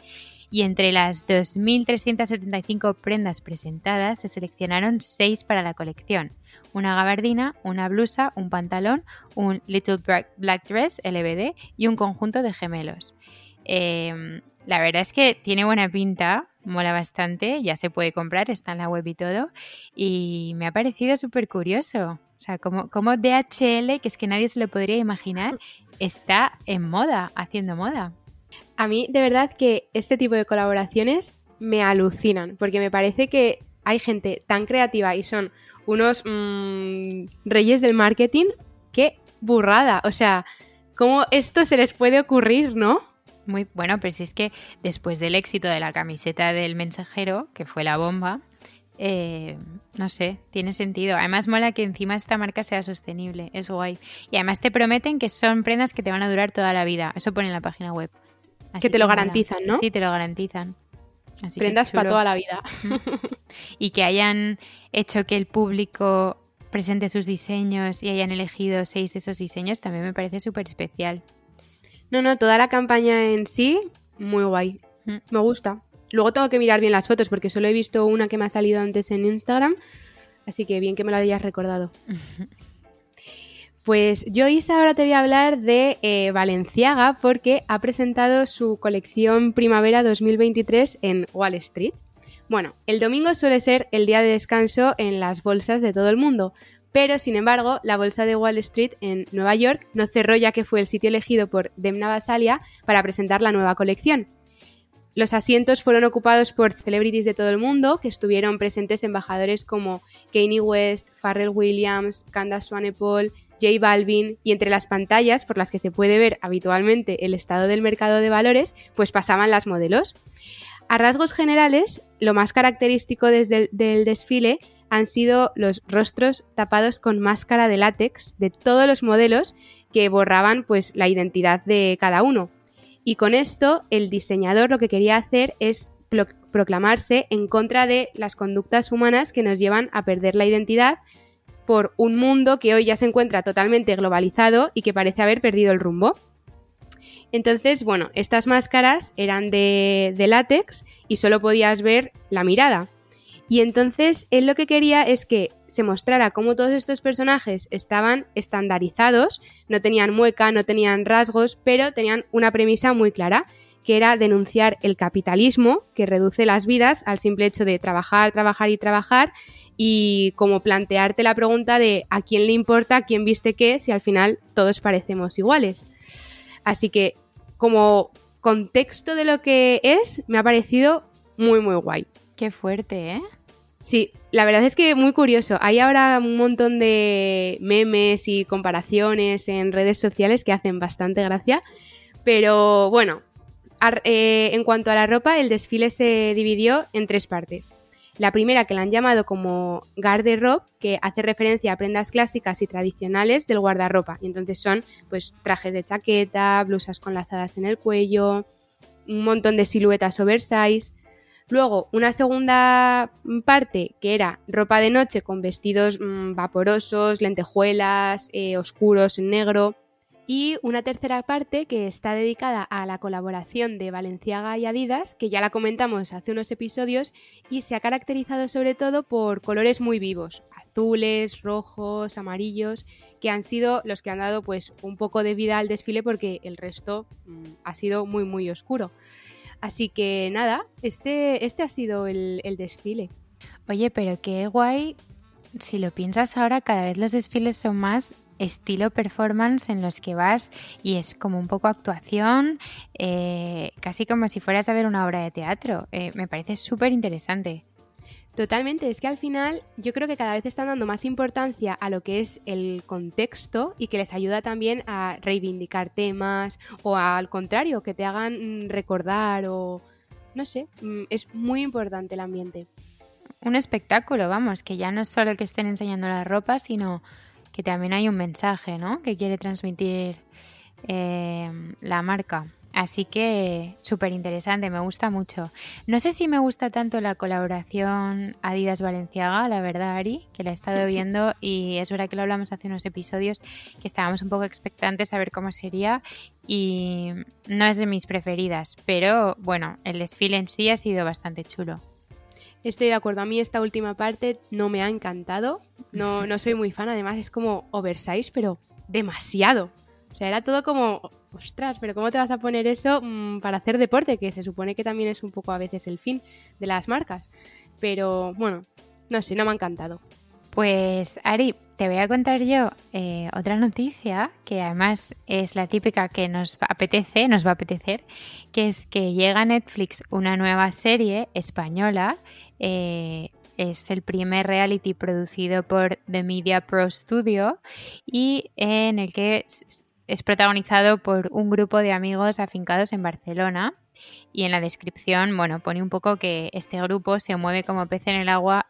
Y entre las 2.375 prendas presentadas se seleccionaron 6 para la colección. Una gabardina, una blusa, un pantalón, un Little Black Dress LBD y un conjunto de gemelos. Em, la verdad es que tiene buena pinta, mola bastante, ya se puede comprar, está en la web y todo. Y me ha parecido súper curioso. O sea, como, como DHL, que es que nadie se lo podría imaginar, está en moda, haciendo moda. A mí, de verdad, que este tipo de colaboraciones me alucinan, porque me parece que hay gente tan creativa y son unos mm, reyes del marketing. ¡Qué burrada! O sea, ¿cómo esto se les puede ocurrir, no? Muy bueno, pero si es que después del éxito de la camiseta del mensajero, que fue la bomba, eh, no sé, tiene sentido. Además mola que encima esta marca sea sostenible, es guay. Y además te prometen que son prendas que te van a durar toda la vida. Eso pone en la página web. que te lo garantizan, ¿no? Sí, te lo garantizan. prendas para toda la vida. y que hayan hecho que el público presente sus diseños y hayan elegido seis de esos diseños también me parece súper especial. No, no, toda la campaña en sí, muy guay. Mm. Me gusta. Luego tengo que mirar bien las fotos porque solo he visto una que me ha salido antes en Instagram. Así que bien que me la hayas recordado. Pues yo, Isa, ahora te voy a hablar de eh, Valenciaga porque ha presentado su colección Primavera 2023 en Wall Street. Bueno, el domingo suele ser el día de descanso en las bolsas de todo el mundo, pero, sin embargo, la bolsa de Wall Street en Nueva York no cerró ya que fue el sitio elegido por Demna Basalia para presentar la nueva colección. Los asientos fueron ocupados por celebrities de todo el mundo, que estuvieron presentes embajadores como Kanye West, Pharrell Williams, Candace Swanepoel, J Balvin, y entre las pantallas por las que se puede ver habitualmente el estado del mercado de valores, pues pasaban las modelos. A rasgos generales, lo más característico desde del desfile han sido los rostros tapados con máscara de látex de todos los modelos que borraban pues la identidad de cada uno. Y con esto el diseñador lo que quería hacer es proclamarse en contra de las conductas humanas que nos llevan a perder la identidad por un mundo que hoy ya se encuentra totalmente globalizado y que parece haber perdido el rumbo. Entonces, bueno, estas máscaras eran de, de látex y solo podías ver la mirada. Y entonces él lo que quería es que se mostrara cómo todos estos personajes estaban estandarizados, no tenían mueca, no tenían rasgos, pero tenían una premisa muy clara, que era denunciar el capitalismo que reduce las vidas al simple hecho de trabajar, trabajar y trabajar y como plantearte la pregunta de a quién le importa, quién viste qué, si al final todos parecemos iguales. Así que como contexto de lo que es, me ha parecido muy, muy guay. Qué fuerte, ¿eh? Sí, la verdad es que muy curioso. Hay ahora un montón de memes y comparaciones en redes sociales que hacen bastante gracia. Pero bueno, eh, en cuanto a la ropa, el desfile se dividió en tres partes. La primera, que la han llamado como garde-robe, que hace referencia a prendas clásicas y tradicionales del guardarropa. Y entonces son pues trajes de chaqueta, blusas con lazadas en el cuello, un montón de siluetas oversize. Luego, una segunda parte que era ropa de noche con vestidos mm, vaporosos, lentejuelas, eh, oscuros en negro. Y una tercera parte que está dedicada a la colaboración de Valenciaga y Adidas, que ya la comentamos hace unos episodios y se ha caracterizado sobre todo por colores muy vivos, azules, rojos, amarillos, que han sido los que han dado pues un poco de vida al desfile porque el resto mm, ha sido muy muy oscuro. Así que nada, este, este ha sido el, desfile. Oye, pero qué guay. Si lo piensas ahora, cada vez los desfiles son más estilo performance en los que vas y es como un poco actuación, eh, casi como si fueras a ver una obra de teatro. Eh, me parece súper interesante. Totalmente, es que al final yo creo que cada vez están dando más importancia a lo que es el contexto y que les ayuda también a reivindicar temas o al contrario, que te hagan mm, recordar o no sé, mm, es muy importante el ambiente. Un espectáculo, vamos, que ya no es solo que estén enseñando la ropa, sino que también hay un mensaje, ¿no? Que quiere transmitir eh, la marca. Así que súper interesante, me gusta mucho. No sé si me gusta tanto la colaboración Adidas Valenciaga, la verdad, Ari, que la he estado viendo y es verdad que lo hablamos hace unos episodios que estábamos un poco expectantes a ver cómo sería y no es de mis preferidas, pero bueno, el desfile en sí ha sido bastante chulo. Estoy de acuerdo, a mí esta última parte no me ha encantado, no, no soy muy fan, además es como oversize, pero demasiado. O sea, era todo como, ostras, pero ¿cómo te vas a poner eso mm, para hacer deporte? Que se supone que también es un poco a veces el fin de las marcas. Pero bueno, no sé, no me ha encantado. Pues Ari, te voy a contar yo eh, otra noticia que además es la típica que nos apetece, nos va a apetecer, que es que llega a Netflix una nueva serie española. Eh, es el primer reality producido por The Media Pro Studio y en el que es protagonizado por un grupo de amigos afincados en Barcelona y en la descripción, bueno, pone un poco que este grupo se mueve como pez en el agua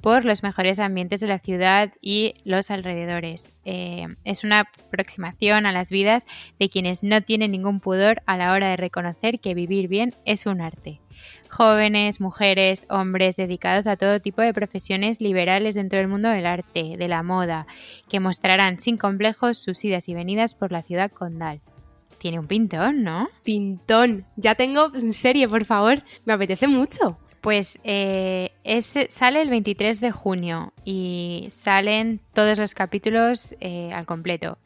por los mejores ambientes de la ciudad y los alrededores. Eh, es una aproximación a las vidas de quienes no tienen ningún pudor a la hora de reconocer que vivir bien es un arte jóvenes, mujeres, hombres dedicados a todo tipo de profesiones liberales dentro del mundo del arte, de la moda, que mostrarán sin complejos sus idas y venidas por la ciudad condal. Tiene un pintón, ¿no? Pintón. Ya tengo en serie, por favor. Me apetece mucho. Pues eh, sale el 23 de junio y salen todos los capítulos eh, al completo.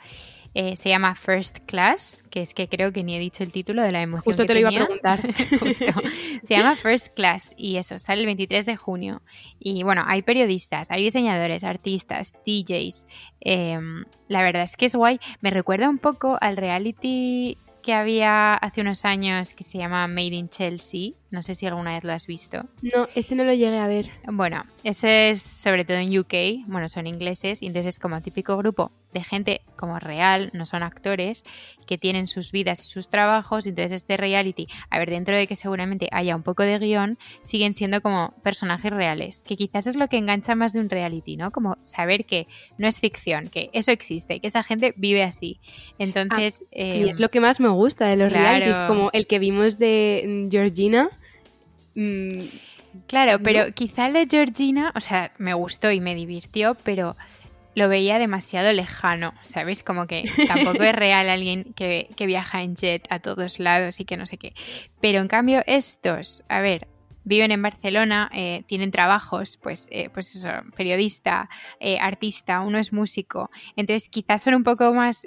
Eh, se llama First Class, que es que creo que ni he dicho el título de la emoción. Justo te lo iba a preguntar. Se llama First Class y eso, sale el 23 de junio. Y bueno, hay periodistas, hay diseñadores, artistas, DJs. Em, la verdad es que es guay. Me recuerda un poco al reality que había hace unos años que se llama Made in Chelsea. No sé si alguna vez lo has visto. No, ese no lo llegué a ver. Bueno, ese es sobre todo en UK. Bueno, son ingleses y entonces es como típico grupo de gente como real, no son actores, que tienen sus vidas y sus trabajos. Entonces este reality, a ver, dentro de que seguramente haya un poco de guion, siguen siendo como personajes reales, que quizás es lo que engancha más de un reality, ¿no? Como saber que no es ficción, que eso existe, que esa gente vive así. Entonces... Ah, y es lo que más me gusta de los realities, como el que vimos de Georgina. Mm, claro, pero quizá el de Georgina, o sea, me gustó y me divirtió, pero lo veía demasiado lejano, ¿sabes? Como que tampoco es real alguien que, viaja en jet a todos lados y que no sé qué. Pero en cambio estos, a ver, viven en Barcelona, eh, tienen trabajos, pues, eh, pues eso, periodista, eh, artista, uno es músico, entonces quizás son un poco más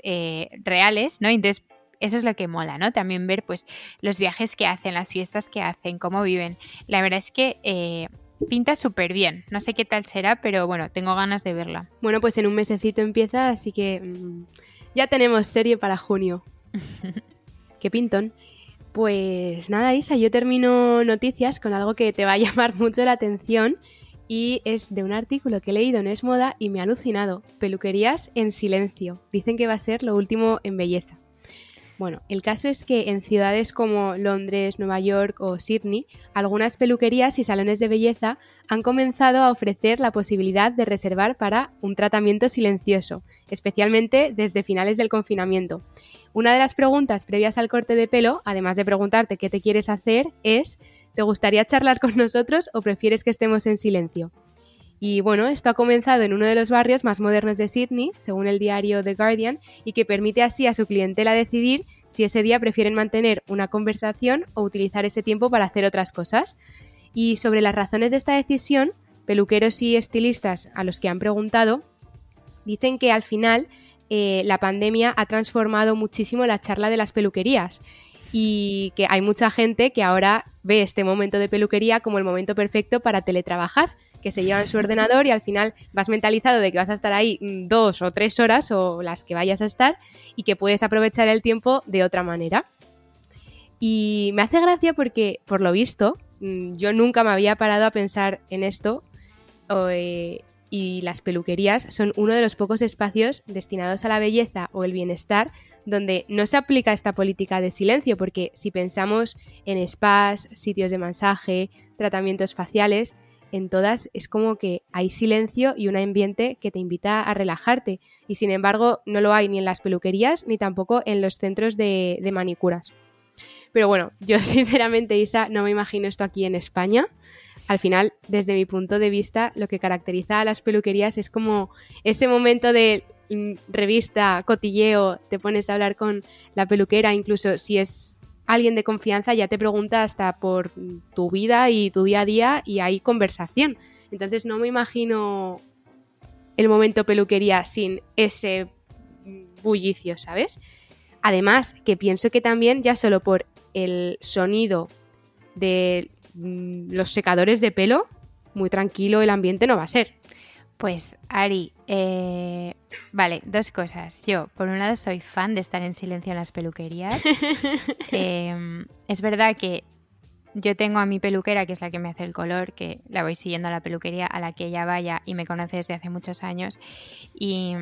reales, ¿no? Entonces eso es lo que mola, ¿no? También ver pues los viajes que hacen, las fiestas que hacen, cómo viven. La verdad es que pinta súper bien. No sé qué tal será, pero bueno, tengo ganas de verla. Bueno, pues en un mesecito empieza, así que mm, ya tenemos serie para junio. qué pintón. Pues nada, Isa, yo termino noticias con algo que te va a llamar mucho la atención y es de un artículo que he leído en Es Moda y me ha alucinado. Peluquerías en silencio. Dicen que va a ser lo último en belleza. Bueno, el caso es que en ciudades como Londres, Nueva York o Sydney, algunas peluquerías y salones de belleza han comenzado a ofrecer la posibilidad de reservar para un tratamiento silencioso, especialmente desde finales del confinamiento. Una de las preguntas previas al corte de pelo, además de preguntarte qué te quieres hacer, es ¿te gustaría charlar con nosotros o prefieres que estemos en silencio? Y bueno, esto ha comenzado en uno de los barrios más modernos de Sydney, según el diario The Guardian, y que permite así a su clientela decidir si ese día prefieren mantener una conversación o utilizar ese tiempo para hacer otras cosas. Y sobre las razones de esta decisión, peluqueros y estilistas a los que han preguntado dicen que al final eh, la pandemia ha transformado muchísimo la charla de las peluquerías y que hay mucha gente que ahora ve este momento de peluquería como el momento perfecto para teletrabajar que se lleva en su ordenador y al final vas mentalizado de que vas a estar ahí mm, dos o tres horas o las que vayas a estar y que puedes aprovechar el tiempo de otra manera. Y me hace gracia porque, por lo visto, mm, yo nunca me había parado a pensar en esto eh, y las peluquerías son uno de los pocos espacios destinados a la belleza o el bienestar donde no se aplica esta política de silencio, porque si pensamos en spas, sitios de masaje, tratamientos faciales, en todas es como que hay silencio y un ambiente que te invita a relajarte. Y sin embargo, no lo hay ni en las peluquerías ni tampoco en los centros de, manicuras. Pero bueno, yo sinceramente, Isa, no me imagino esto aquí en España. Al final, desde mi punto de vista, lo que caracteriza a las peluquerías es como ese momento de revista, cotilleo, te pones a hablar con la peluquera, incluso si es alguien de confianza ya te pregunta hasta por tu vida y tu día a día y hay conversación. Entonces no me imagino el momento peluquería sin ese bullicio, ¿sabes? Además, que pienso que también ya solo por el sonido de mm, los secadores de pelo, muy tranquilo el ambiente no va a ser. Pues Ari, eh, vale, dos cosas. Yo, por un lado, soy fan de estar en silencio en las peluquerías. Em, es verdad que yo tengo a mi peluquera, que es la que me hace el color, que la voy siguiendo a la peluquería a la que ella vaya y me conoce desde hace muchos años. Y,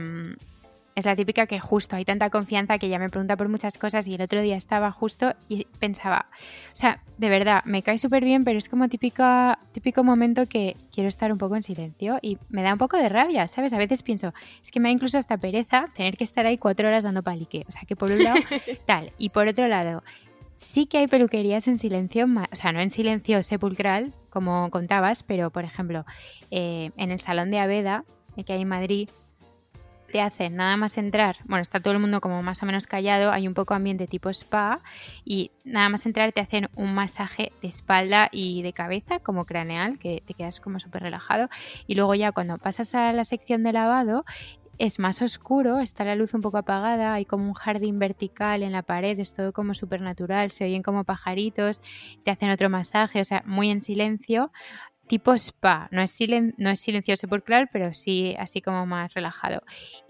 es la típica que justo hay tanta confianza que ya me pregunta por muchas cosas y el otro día estaba justo y pensaba, o sea, de verdad, me cae súper bien, pero es como típica, típico momento que quiero estar un poco en silencio y me da un poco de rabia, ¿sabes? A veces pienso, es que me da incluso hasta pereza tener que estar ahí cuatro horas dando palique. O sea, que por un lado, tal. Y por otro lado, sí que hay peluquerías en silencio, o sea, no en silencio sepulcral, como contabas, pero por ejemplo, eh, en el Salón de Aveda, que hay en Madrid, te hacen nada más entrar, bueno, está todo el mundo como más o menos callado, hay un poco ambiente tipo spa y nada más entrar te hacen un masaje de espalda y de cabeza como craneal, que te quedas como súper relajado. Y luego ya cuando pasas a la sección de lavado es más oscuro, está la luz un poco apagada, hay como un jardín vertical en la pared, es todo como súper natural, se oyen como pajaritos, te hacen otro masaje, o sea, muy en silencio tipo spa, no es, silen no es silencioso sepulcral, pero sí así como más relajado.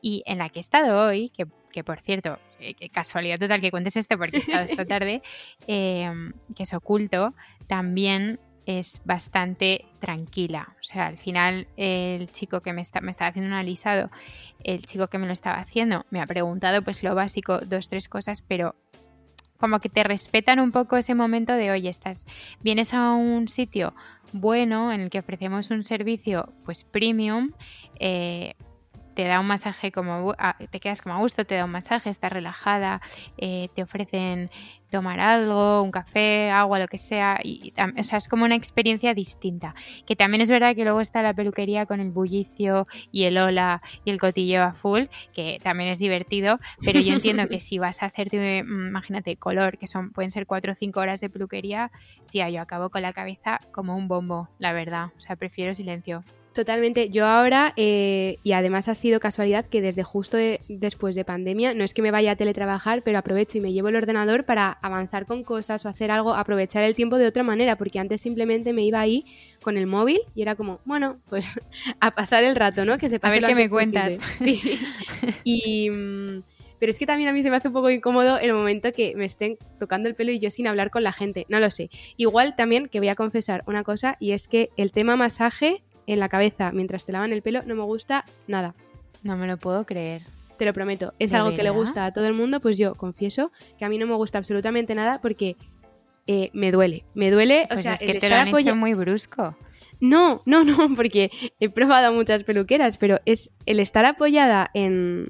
Y en la que he estado hoy, que, por cierto, eh, casualidad total que cuentes esto porque he estado esta tarde, em, que es oculto, también es bastante tranquila. O sea, al final el chico que me, está, me estaba haciendo un alisado, el chico que me lo estaba haciendo, me ha preguntado pues lo básico, dos, tres cosas, pero como que te respetan un poco ese momento de, oye, estás, vienes a un sitio bueno en el que ofrecemos un servicio pues premium, eh, te da un masaje como, te quedas como a gusto, te da un masaje, estás relajada, eh, te ofrecen tomar algo, un café, agua, lo que sea, y, o sea, es como una experiencia distinta. Que también es verdad que luego está la peluquería con el bullicio y el hola y el cotillo a full, que también es divertido, pero yo entiendo que si vas a hacerte, mm, imagínate, color, que son pueden ser cuatro o cinco horas de peluquería, tía, yo acabo con la cabeza como un bombo, la verdad, o sea, prefiero silencio. Totalmente. Yo ahora, eh, y además ha sido casualidad que desde justo después de pandemia, no es que me vaya a teletrabajar, pero aprovecho y me llevo el ordenador para avanzar con cosas o hacer algo, aprovechar el tiempo de otra manera, porque antes simplemente me iba ahí con el móvil y era como, bueno, pues a pasar el rato, ¿no? Que se pase A ver qué me cuentas. Sí. y... Mm, pero es que también a mí se me hace un poco incómodo el momento que me estén tocando el pelo y yo sin hablar con la gente. No lo sé. Igual también que voy a confesar una cosa y es que el tema masaje en la cabeza mientras te lavan el pelo no me gusta nada. No me lo puedo creer. Te lo prometo. Es algo que le gusta a todo el mundo, pues yo confieso que a mí no me gusta absolutamente nada porque eh, me duele. Me duele, o pues sea, es que te lo han hecho muy brusco. No, no, no, porque he probado muchas peluqueras, pero es el estar apoyada en,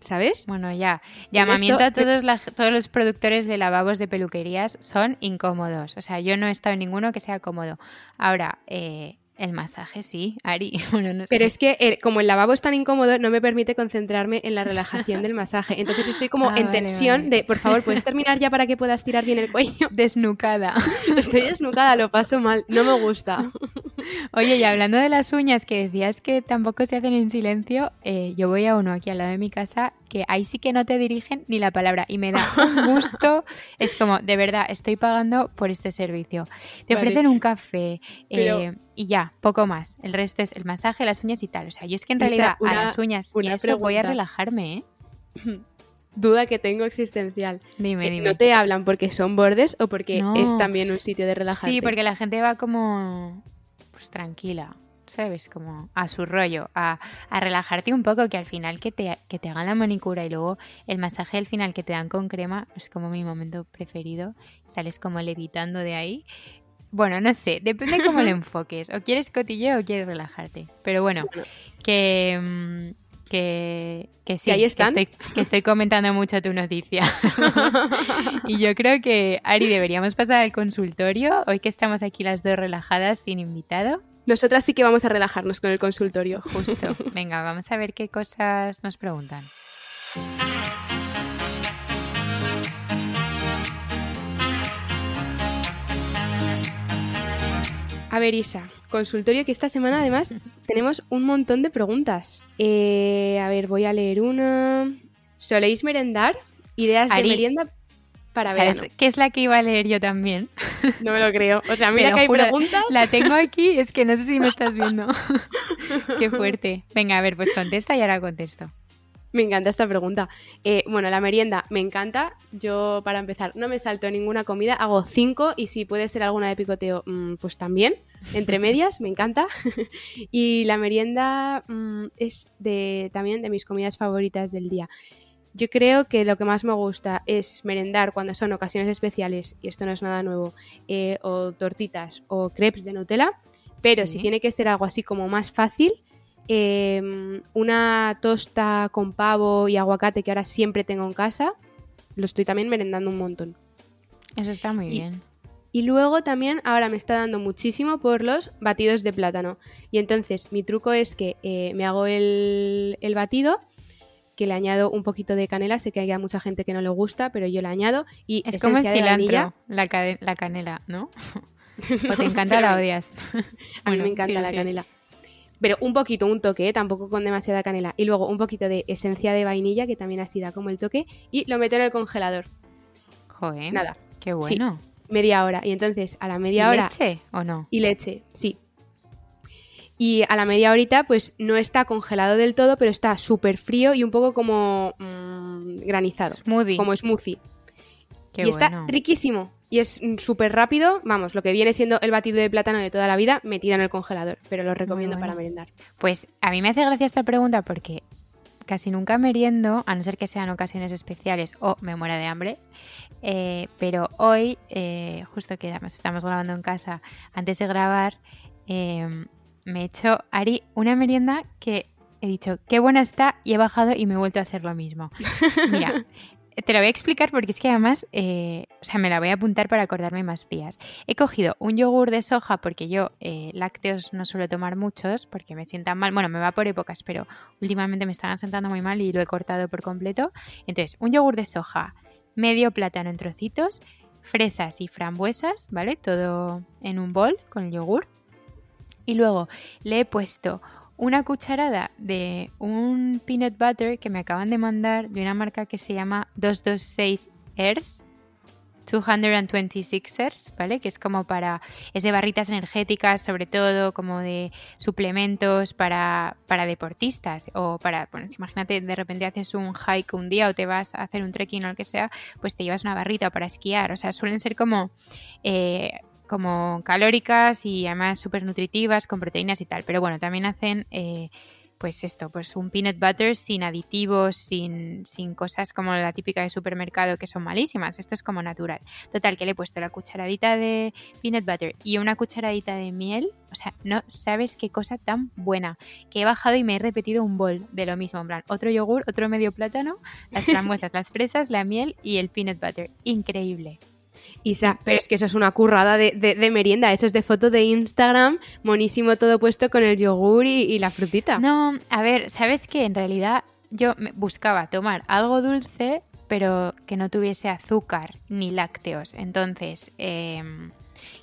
¿sabes? Bueno, ya. Llamamiento a todos, todos los productores de lavabos de peluquerías son incómodos. O sea, yo no he estado en ninguno que sea cómodo. Ahora, eh, el masaje sí, Ari. Pero es que como el lavabo es tan incómodo, no me permite concentrarme en la relajación del masaje. Entonces estoy como ah, en tensión de, por favor, ¿puedes terminar ya para que puedas tirar bien el cuello? Desnucada. Estoy desnucada, lo paso mal. No me gusta. Oye, y hablando de las uñas que decías que tampoco se hacen en silencio, eh, yo voy a uno aquí al lado de mi casa que ahí sí que no te dirigen ni la palabra y me da un gusto. es como, de verdad, estoy pagando por este servicio. Te ofrecen un café eh, y ya, poco más. El resto es el masaje, las uñas y tal. O sea, yo es que en realidad a las uñas y eso voy a relajarme, ¿eh? duda que tengo existencial. Dime, eh, dime. ¿No te hablan porque son bordes o porque es también un sitio de relajarte? Sí, porque la gente va como pues tranquila. ¿Sabes? Como a su rollo, a, relajarte un poco, que al final que te, que te hagan la manicura y luego el masaje al final que te dan con crema es como mi momento preferido. Sales como levitando de ahí. bueno, no sé, depende cómo lo enfoques. O quieres cotilleo o quieres relajarte. Pero bueno, que, mm, que, que sí, ahí están. Que, estoy, que estoy comentando mucho tu noticia. y yo creo que, Ari, deberíamos pasar al consultorio. Hoy que estamos aquí las dos relajadas sin invitado. Nosotras sí que vamos a relajarnos con el consultorio. Justo. Venga, vamos a ver qué cosas nos preguntan. A ver, Isa, consultorio que esta semana además tenemos un montón de preguntas. Eh, a ver, voy a leer una. ¿Soléis merendar? Ideas de merienda para ¿Sabes verano. qué es la que iba a leer yo también? No me lo creo. O sea, mira que hay juro, preguntas. La tengo aquí, es que no sé si me estás viendo. Qué fuerte. Venga, a ver, pues contesta y ahora contesto. Me encanta esta pregunta. Eh, bueno, la merienda me encanta. Yo, para empezar, no me salto ninguna comida, hago cinco y si puede ser alguna de picoteo, mm, pues también. Entre medias, me encanta. y la merienda mm, es de, también de mis comidas favoritas del día. Yo creo que lo que más me gusta es merendar cuando son ocasiones especiales, y esto no es nada nuevo, eh, o tortitas o crepes de Nutella, pero Sí. si tiene que ser algo así como más fácil, eh, una tosta con pavo y aguacate que ahora siempre tengo en casa, lo estoy también merendando un montón. Eso está muy Y- bien. Y luego también ahora me está dando muchísimo por los batidos de plátano. Y entonces mi truco es que eh, me hago el, el batido, que le añado un poquito de canela. Sé que hay mucha gente que no le gusta, pero yo le añado. Y Es como el cilantro, la, canela, ¿no? O te encanta la odias. A mí Bueno, me encanta sí, la sí. canela. Pero un poquito, un toque, ¿eh? tampoco con demasiada canela. Y luego un poquito de esencia de vainilla, que también así da como el toque. Y lo meto en el congelador. Joder, Nada, qué bueno. media hora. Y entonces a la ¿Y media hora... leche o no? Y leche, sí. Y a la media horita, pues no está congelado del todo, pero está súper frío y un poco como mm, granizado, Smoothie. como smoothie. Qué y está riquísimo. Y es mm, súper rápido, vamos, lo que viene siendo el batido de plátano de toda la vida metido en el congelador, pero lo recomiendo bueno. para merendar. Pues a mí me hace gracia esta pregunta porque casi nunca meriendo, a no ser que sean ocasiones especiales o me muera de hambre. Eh, pero hoy, eh, justo que además estamos grabando en casa, antes de grabar, eh, me he hecho, Ari, una merienda que he dicho, qué buena está, y he bajado y me he vuelto a hacer lo mismo. Mira, te lo voy a explicar porque es que además, eh, o sea, me la voy a apuntar para acordarme más días. He cogido un yogur de soja porque yo eh, lácteos no suelo tomar muchos porque me sientan mal. Bueno, me va por épocas, pero últimamente me están sentando muy mal y lo he cortado por completo. Entonces, un yogur de soja, medio plátano en trocitos, fresas y frambuesas, ¿vale? Todo en un bol con el yogur. Y luego le he puesto una cucharada de un peanut butter que me acaban de mandar de una marca que se llama 226 ERS. 226 ERS, ¿vale? Que es como para, es de barritas energéticas, sobre todo, como de suplementos para, para deportistas o para, bueno, imagínate, de repente haces un hike un día o te vas a hacer un trekking o lo que sea, pues te llevas una barrita para esquiar, o sea, suelen ser como eh, como calóricas y además súper nutritivas con proteínas y tal. Pero bueno, también hacen eh, pues esto, pues un peanut butter sin aditivos, sin, sin cosas como la típica de supermercado que son malísimas. Esto es como natural. Total, que le he puesto la cucharadita de peanut butter y una cucharadita de miel. O sea, no sabes qué cosa tan buena. Que he bajado y me he repetido un bol de lo mismo. En plan, otro yogur, otro medio plátano, las frambuesas, las fresas, la miel y el peanut butter. Increíble. Isa, pero es que eso es una currada de, merienda, eso es de foto de Instagram, monísimo todo puesto con el yogur y, y la frutita. No, a ver, ¿sabes qué? En realidad yo buscaba tomar algo dulce, pero que no tuviese azúcar ni lácteos. Entonces, em,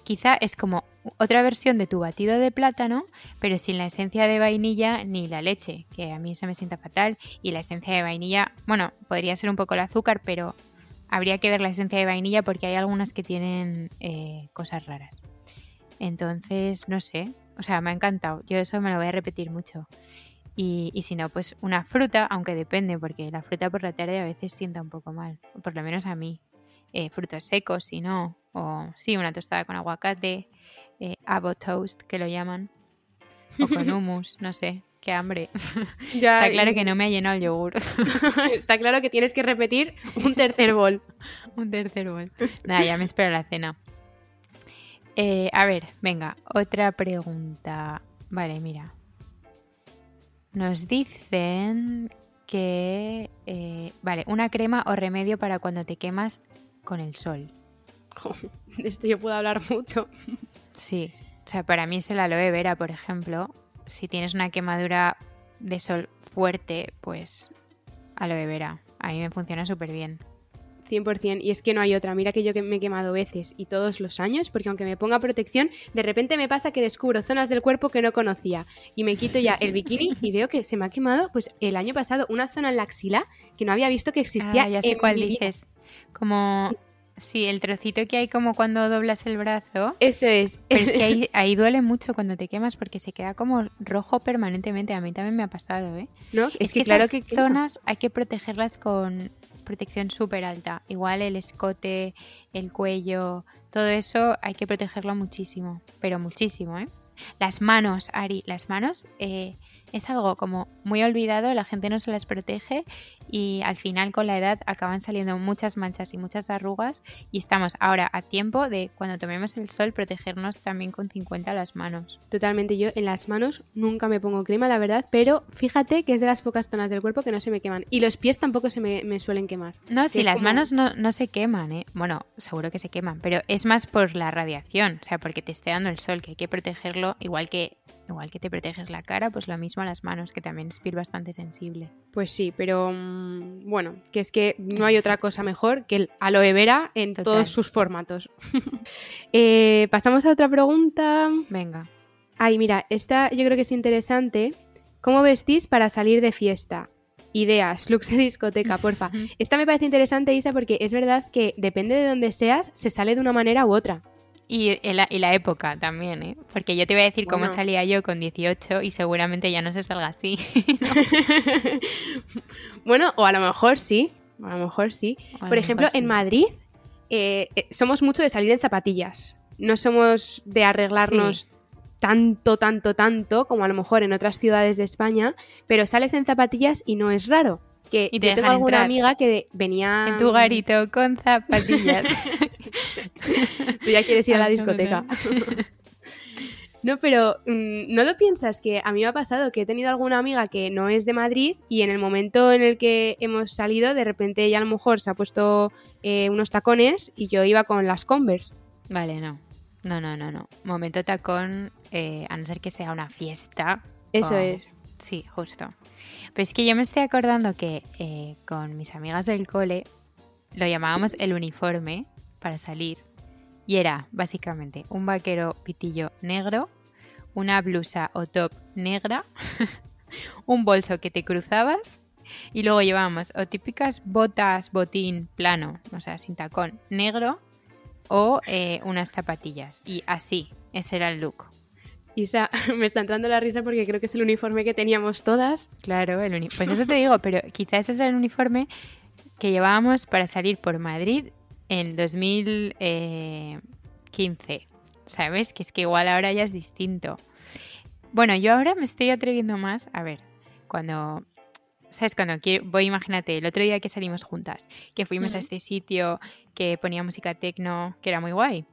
quizá es como otra versión de tu batido de plátano, pero sin la esencia de vainilla ni la leche, que a mí eso me sienta fatal. Y la esencia de vainilla, bueno, podría ser un poco el azúcar, pero habría que ver la esencia de vainilla porque hay algunas que tienen eh, cosas raras. Entonces, no sé, o sea, me ha encantado. Yo eso me lo voy a repetir mucho. Y, y si no, pues una fruta, aunque depende, porque la fruta por la tarde a veces sienta un poco mal, o por lo menos a mí. Eh, frutos secos, si no, o sí, una tostada con aguacate, eh, avo toast, que lo llaman, o con hummus, no sé, qué hambre. Ya, Está claro que no me ha llenado el yogur. Está claro que tienes que repetir un tercer bol. Un tercer bol. Nada, ya me espero la cena. Eh, a ver, venga, otra pregunta. Vale, mira. Nos dicen que... eh, vale, una crema o remedio para cuando te quemas con el sol. De esto yo puedo hablar mucho. Sí, o sea, para mí es el aloe vera, por ejemplo. Si tienes una quemadura de sol fuerte, pues aloe vera. A mí me funciona súper bien. 100%. Y es que no hay otra. Mira que yo que me he quemado veces y todos los años, porque aunque me ponga protección, de repente me pasa que descubro zonas del cuerpo que no conocía. Y me quito ya el bikini y veo que se me ha quemado, pues el año pasado, una zona en la axila que no había visto que existía. Ah, ya sé en cuál mi vida. dices. Como... Sí. Sí. el trocito que hay como cuando doblas el brazo. Eso es. Pero es que ahí, ahí duele mucho cuando te quemas porque se queda como rojo permanentemente. A mí también me ha pasado, ¿eh? ¿No? Es, Es, que, que, claro esas que zonas hay que protegerlas con protección súper alta. Igual el escote, el cuello, todo eso hay que protegerlo muchísimo, pero muchísimo, ¿eh? Las manos, Ari, las manos eh, es algo como muy olvidado, la gente no se las protege y al final con la edad acaban saliendo muchas manchas y muchas arrugas y estamos ahora a tiempo de cuando tomemos el sol protegernos también con 50 las manos. Totalmente, yo en las manos nunca me pongo crema, la verdad, pero fíjate que es de las pocas zonas del cuerpo que no se me queman. Y los pies tampoco se me, me suelen quemar. No, sí, es las como- manos no, no se queman, ¿eh? Bueno, seguro que se queman, pero es más por la radiación, o sea, porque te esté dando el sol, que hay que protegerlo, igual que igual que te proteges la cara, pues lo mismo a las manos, que también es piel bastante sensible. Pues sí, pero mm, bueno, que es que no hay otra cosa mejor que el aloe vera en Total. todos sus formatos. Eh, pasamos a otra pregunta. Venga. Ay, mira, esta yo creo que es interesante. ¿Cómo vestís para salir de fiesta? Ideas, looks de discoteca, porfa. Esta me parece interesante, Isa, porque es verdad que depende de dónde seas, se sale de una manera u otra. Y, la, y la época también, ¿eh? Porque yo te voy a decir cómo salía yo con 18 y seguramente ya no se salga así. bueno, o a lo mejor sí, a lo mejor sí. Por lo ejemplo, mejor en. Madrid eh, eh, somos mucho de salir en zapatillas. No somos de arreglarnos tanto, tanto, tanto como a lo mejor en otras ciudades de España, pero sales en zapatillas y no es raro. Que Y te yo tengo alguna entrar. amiga que venía... En tu garito con zapatillas. Tú ya quieres ir a la discoteca. No, pero mm, ¿no lo piensas? Que a mí me ha pasado que he tenido alguna amiga que no es de Madrid y en el momento en el que hemos salido, de repente ella a lo mejor se ha puesto eh, unos tacones y yo iba con las Converse. Vale, no. No, no, no, no. Momento tacón, eh, a no ser que sea una fiesta. Eso o- es. Sí, justo. Pero es que yo me estoy acordando que eh, con mis amigas del cole lo llamábamos el uniforme para salir. Y era básicamente un vaquero pitillo negro, una blusa o top negra, un bolso que te cruzabas y luego llevábamos o típicas botas, botín plano, o sea, sin tacón, negro o eh, unas zapatillas. Y así, ese era el look. Isa, me está entrando la risa porque creo que es el uniforme que teníamos todas. Claro, el uni- pues eso te digo, pero quizás ese era el uniforme que llevábamos para salir por Madrid en 2015. ¿Sabes? Que es que igual ahora ya es distinto. Bueno, yo ahora me estoy atreviendo más. A ver, cuando. ¿Sabes? Cuando quiero- voy, imagínate, el otro día que salimos juntas, que fuimos a este sitio que ponía música tecno, que era muy guay.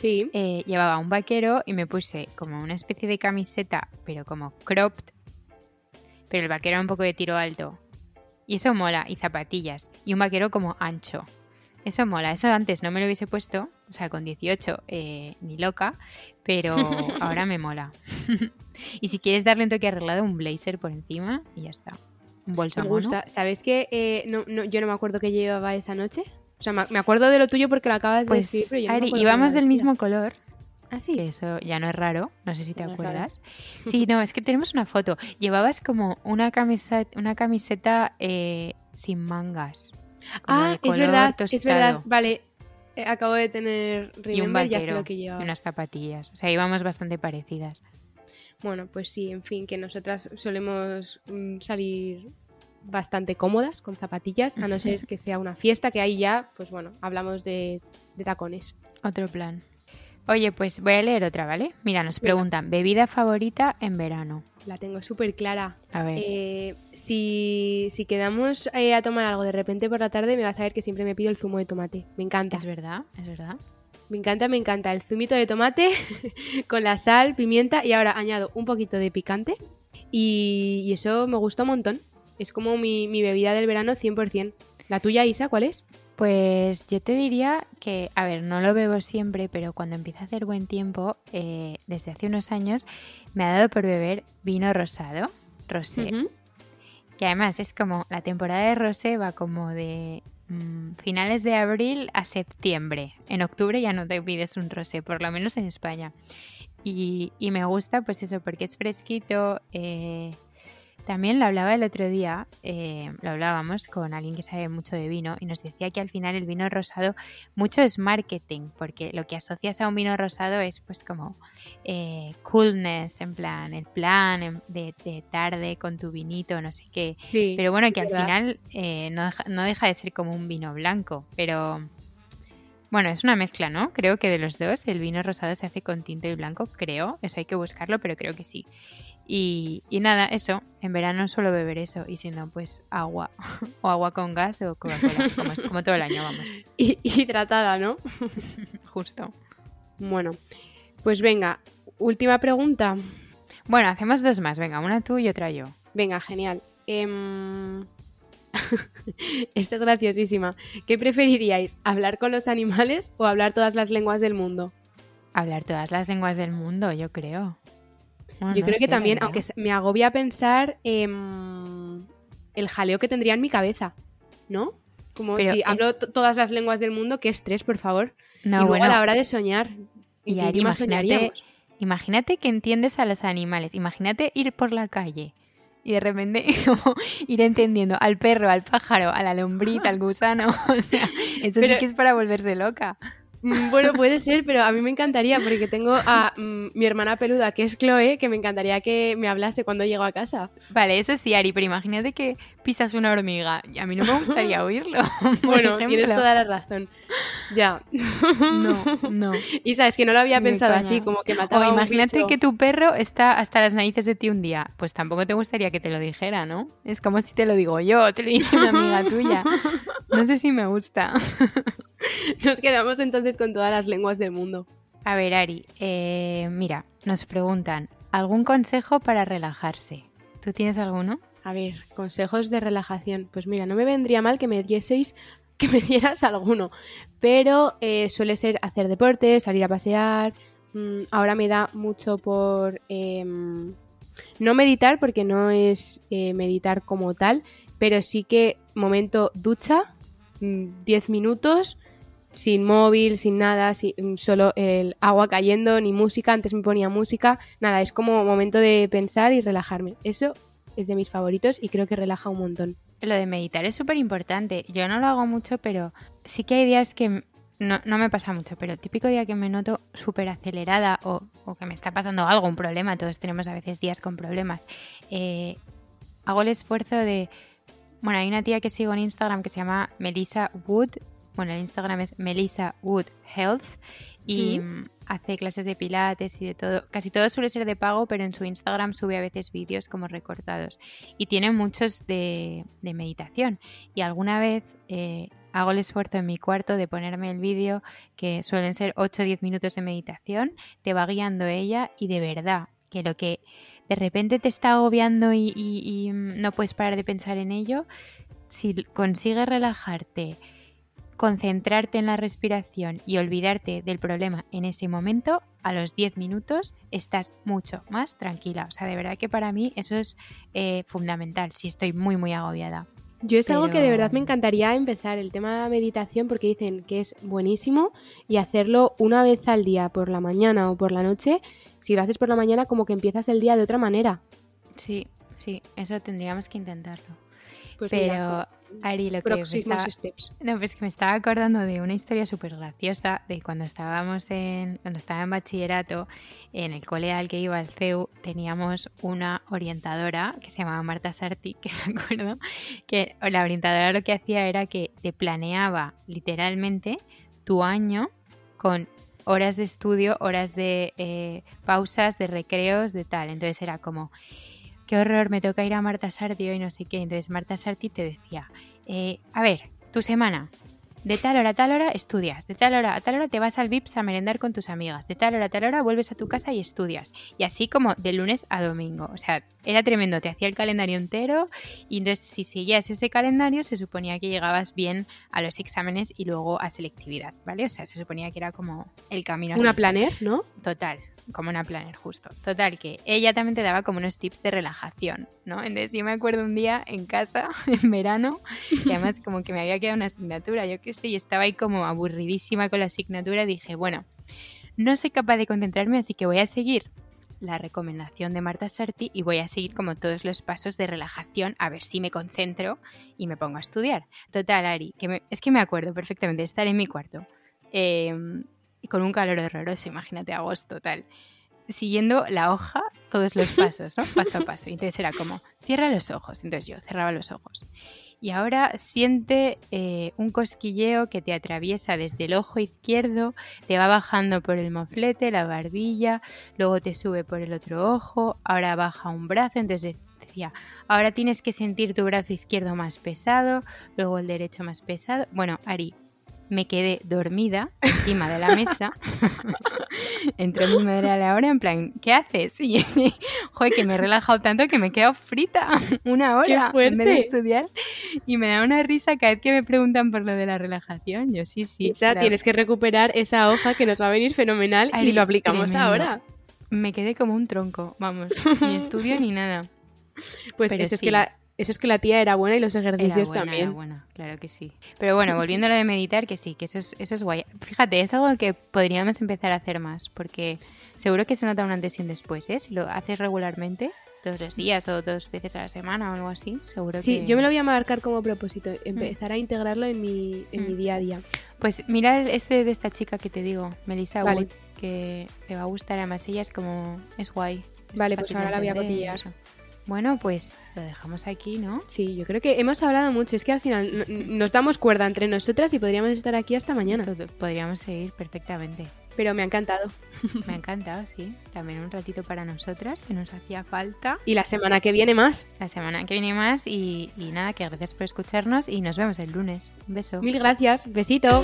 Sí. Eh, llevaba un vaquero y me puse como una especie de camiseta, pero como cropped. Pero el vaquero era un poco de tiro alto. Y eso mola, y zapatillas. Y un vaquero como ancho. Eso mola, eso antes no me lo hubiese puesto, o sea, con 18 eh, ni loca, pero ahora me mola. y si quieres darle un toque arreglado, un blazer por encima y ya está. Un bolso Me gusta. ¿Sabes qué? Eh, no, no, yo no me acuerdo qué llevaba esa noche. O sea, me acuerdo de lo tuyo porque lo acabas de Pues, decir, pero yo Ari, íbamos del mismo color, Ah, sí. que eso ya no es raro, no sé si te No acuerdas. Sí, no, es que tenemos una foto. Llevabas como una camiseta, una camiseta eh, sin mangas. Ah, es verdad, es verdad. Vale, eh, acabo de tener Y un remember, ya sé vaquero lo que y llevaba. unas zapatillas. O sea, íbamos bastante parecidas. Bueno, pues sí, en fin, que nosotras solemos mm, salir bastante cómodas con zapatillas, a no ser que sea una fiesta, que ahí ya, pues bueno, hablamos de, de tacones. Otro plan. Oye, pues voy a leer otra, ¿vale? Mira, nos preguntan, ¿bebida favorita en verano? La tengo súper clara. A ver, Eh, si, si quedamos eh, a tomar algo de repente por la tarde, me vas a ver que siempre me pido el zumo de tomate. Me encanta. ¿es verdad? ¿Es verdad? Me encanta, me encanta el zumito de tomate con la sal, pimienta y ahora añado un poquito de picante y, eso me gusta un montón. Es como mi, mi bebida del verano 100%. ¿La tuya, Isa, cuál es? Pues yo te diría que, a ver, no lo bebo siempre, pero cuando empieza a hacer buen tiempo, eh, desde hace unos años, me ha dado por beber vino rosado, rosé. Que además es como, la temporada de rosé va como de mm, finales de abril a septiembre. En octubre ya no te pides un rosé, por lo menos en España. Y, y me gusta pues eso, porque es fresquito, eh, también lo hablaba el otro día, eh, lo hablábamos con alguien que sabe mucho de vino y nos decía que al final el vino rosado mucho es marketing, porque lo que asocias a un vino rosado es pues como eh, coolness, en plan, el plan de, tarde con tu vinito, no sé qué. pero bueno, que al final eh, no, deja, no deja de ser como un vino blanco, pero... Bueno, es una mezcla, ¿no? Creo que de los dos el vino rosado se hace con tinto y blanco, creo. Eso hay que buscarlo, pero creo que sí. Y, nada, eso, en verano suelo beber eso y si no, pues agua o agua con gas o Coca-Cola, como, todo el año, vamos. Y, hidratada, ¿no? Justo. Bueno, pues venga, última pregunta. Bueno, hacemos dos más, venga, una tú y otra yo. Venga, genial. Em, esta es graciosísima. ¿Qué preferiríais, hablar con los animales o hablar todas las lenguas del mundo? Hablar todas las lenguas del mundo, yo creo. Yo creo que también, aunque me agobia pensar en el jaleo que tendría en mi cabeza, ¿no? Como si hablo todas las lenguas del mundo, qué estrés, por favor. No, y luego a la hora de soñar. Y imagínate, imagínate que entiendes a los animales. Imagínate ir por la calle y de repente ir entendiendo al perro, al pájaro, a la lombriz, al gusano. eso sí que es para volverse loca. Mm, bueno, puede ser, pero a mí me encantaría porque tengo a mm, mi hermana peluda, que es Chloe, que me encantaría que me hablase cuando llego a casa. Vale, eso sí, Ari, pero imagínate que pisas una hormiga. A mí no me gustaría oírlo. bueno, tienes toda la razón. Ya. No, no. Y sabes que no lo había pensado así, como que mataba O imagínate que tu perro está hasta las narices de ti un día. Pues tampoco te gustaría que te lo dijera, ¿no? Es como si te lo digo yo, te lo dice una amiga tuya. No sé si me gusta. Nos quedamos entonces con todas las lenguas del mundo. A ver, Ari, eh, mira, nos preguntan, ¿algún consejo para relajarse? ¿Tú tienes alguno? A ver, consejos de relajación. Pues mira, no me vendría mal que me dieseis, que me dieras alguno, pero eh, suele ser hacer deporte, salir a pasear. Mm, ahora me da mucho por em, no meditar, porque no es eh, meditar como tal, pero sí que momento ducha, 10 mm, minutos, sin móvil, sin nada, sin, solo el agua cayendo, ni música, antes me ponía música, nada, es como momento de pensar y relajarme. Eso es de mis favoritos y creo que relaja un montón. Lo de meditar es súper importante. Yo no lo hago mucho, pero sí que hay días que no, no me pasa mucho, pero típico día que me noto súper acelerada o, o, que me está pasando algo, un problema, todos tenemos a veces días con problemas, eh, hago el esfuerzo de... Bueno, hay una tía que sigo en Instagram que se llama Melissa Wood, bueno, el Instagram es Melissa Wood Health y hace clases de pilates y de todo. Casi todo suele ser de pago, pero en su Instagram sube a veces vídeos como recortados. Y tiene muchos de, meditación. Y alguna vez eh, hago el esfuerzo en mi cuarto de ponerme el vídeo, que suelen ser 8 o 10 minutos de meditación, te va guiando ella y de verdad que lo que de repente te está agobiando y no puedes parar de pensar en ello, si consigues relajarte, concentrarte en la respiración y olvidarte del problema en ese momento, a los 10 minutos estás mucho más tranquila. O sea, de verdad que para mí eso es eh, fundamental si estoy muy, muy agobiada. Yo es algo que de verdad me encantaría empezar, el tema de meditación, porque dicen que es buenísimo y hacerlo una vez al día, por la mañana o por la noche. Si lo haces por la mañana, como que empiezas el día de otra manera. Sí, sí, eso tendríamos que intentarlo. Pues Pero Ari, lo que me estaba, No, pues que me estaba acordando de una historia súper graciosa de cuando estábamos en, cuando estaba en bachillerato, en el cole al que iba al CEU, teníamos una orientadora que se llamaba Marta Sarti, que me acuerdo, que la orientadora lo que hacía era que te planeaba literalmente tu año con horas de estudio, horas de eh, pausas, de recreos, de tal. Entonces era como qué horror, me toca ir a Marta Sarti y no sé qué. Entonces Marta Sarti te decía, eh, a ver, tu semana, de tal hora a tal hora estudias, de tal hora a tal hora te vas al VIPS a merendar con tus amigas, de tal hora a tal hora vuelves a tu casa y estudias. Y así como de lunes a domingo. O sea, era tremendo, te hacía el calendario entero y entonces si seguías ese calendario se suponía que llegabas bien a los exámenes y luego a selectividad, ¿vale? O sea, se suponía que era como el camino. Una planer, ¿no? Total, como una planner justo. Total, que ella también te daba como unos tips de relajación, ¿no? Entonces yo me acuerdo un día en casa, en verano, que además como que me había quedado una asignatura, yo qué sé, y estaba ahí como aburridísima con la asignatura, dije, bueno, no soy capaz de concentrarme, así que voy a seguir la recomendación de Marta Sarti y voy a seguir como todos los pasos de relajación a ver si me concentro y me pongo a estudiar. Total, Ari, que es que me acuerdo perfectamente de estar en mi cuarto. Eh, y con un calor horroroso, imagínate agosto, tal. Siguiendo la hoja, todos los pasos, ¿no? Paso a paso. Entonces era como, cierra los ojos. Entonces yo cerraba los ojos. Y ahora siente eh, un cosquilleo que te atraviesa desde el ojo izquierdo, te va bajando por el moflete, la barbilla, luego te sube por el otro ojo, ahora baja un brazo, entonces decía, ahora tienes que sentir tu brazo izquierdo más pesado, luego el derecho más pesado. Bueno, Ari, me quedé dormida encima de la mesa. Entró mi madre a la hora en plan, ¿qué haces? Y joder, que me he relajado tanto que me he quedado frita una hora en vez de estudiar. Y me da una risa cada vez que me preguntan por lo de la relajación. Yo sí, sí. O sea, tienes que recuperar esa hoja que nos va a venir fenomenal y lo aplicamos ahora. Me quedé como un tronco, vamos, ni estudio ni nada. Pues eso es que la, eso es que la tía era buena y los ejercicios también. Era buena, claro que sí. Pero bueno, volviendo a lo de meditar, que sí, que eso es, eso es guay. Fíjate, es algo que podríamos empezar a hacer más, porque seguro que se nota un antes y un después, ¿eh? Si lo haces regularmente, todos los días o dos veces a la semana o algo así, seguro sí, que... Sí, yo me lo voy a marcar como propósito, empezar a integrarlo en mi, en mi mm. día a día. Pues mira este de esta chica que te digo, Melissa Wood, que te va a gustar, además ella es como... es guay. Vale, pues ahora la voy a cotillear. Bueno, pues lo dejamos aquí, ¿no? Sí, yo creo que hemos hablado mucho. Es que al final nos damos cuerda entre nosotras y podríamos estar aquí hasta mañana. Podríamos seguir perfectamente. Pero me ha encantado. Me ha encantado, sí. También un ratito para nosotras, que nos hacía falta. Y la semana que viene más. La semana que viene más. Y, y nada, que gracias por escucharnos y nos vemos el lunes. Un beso. Mil gracias. Besito.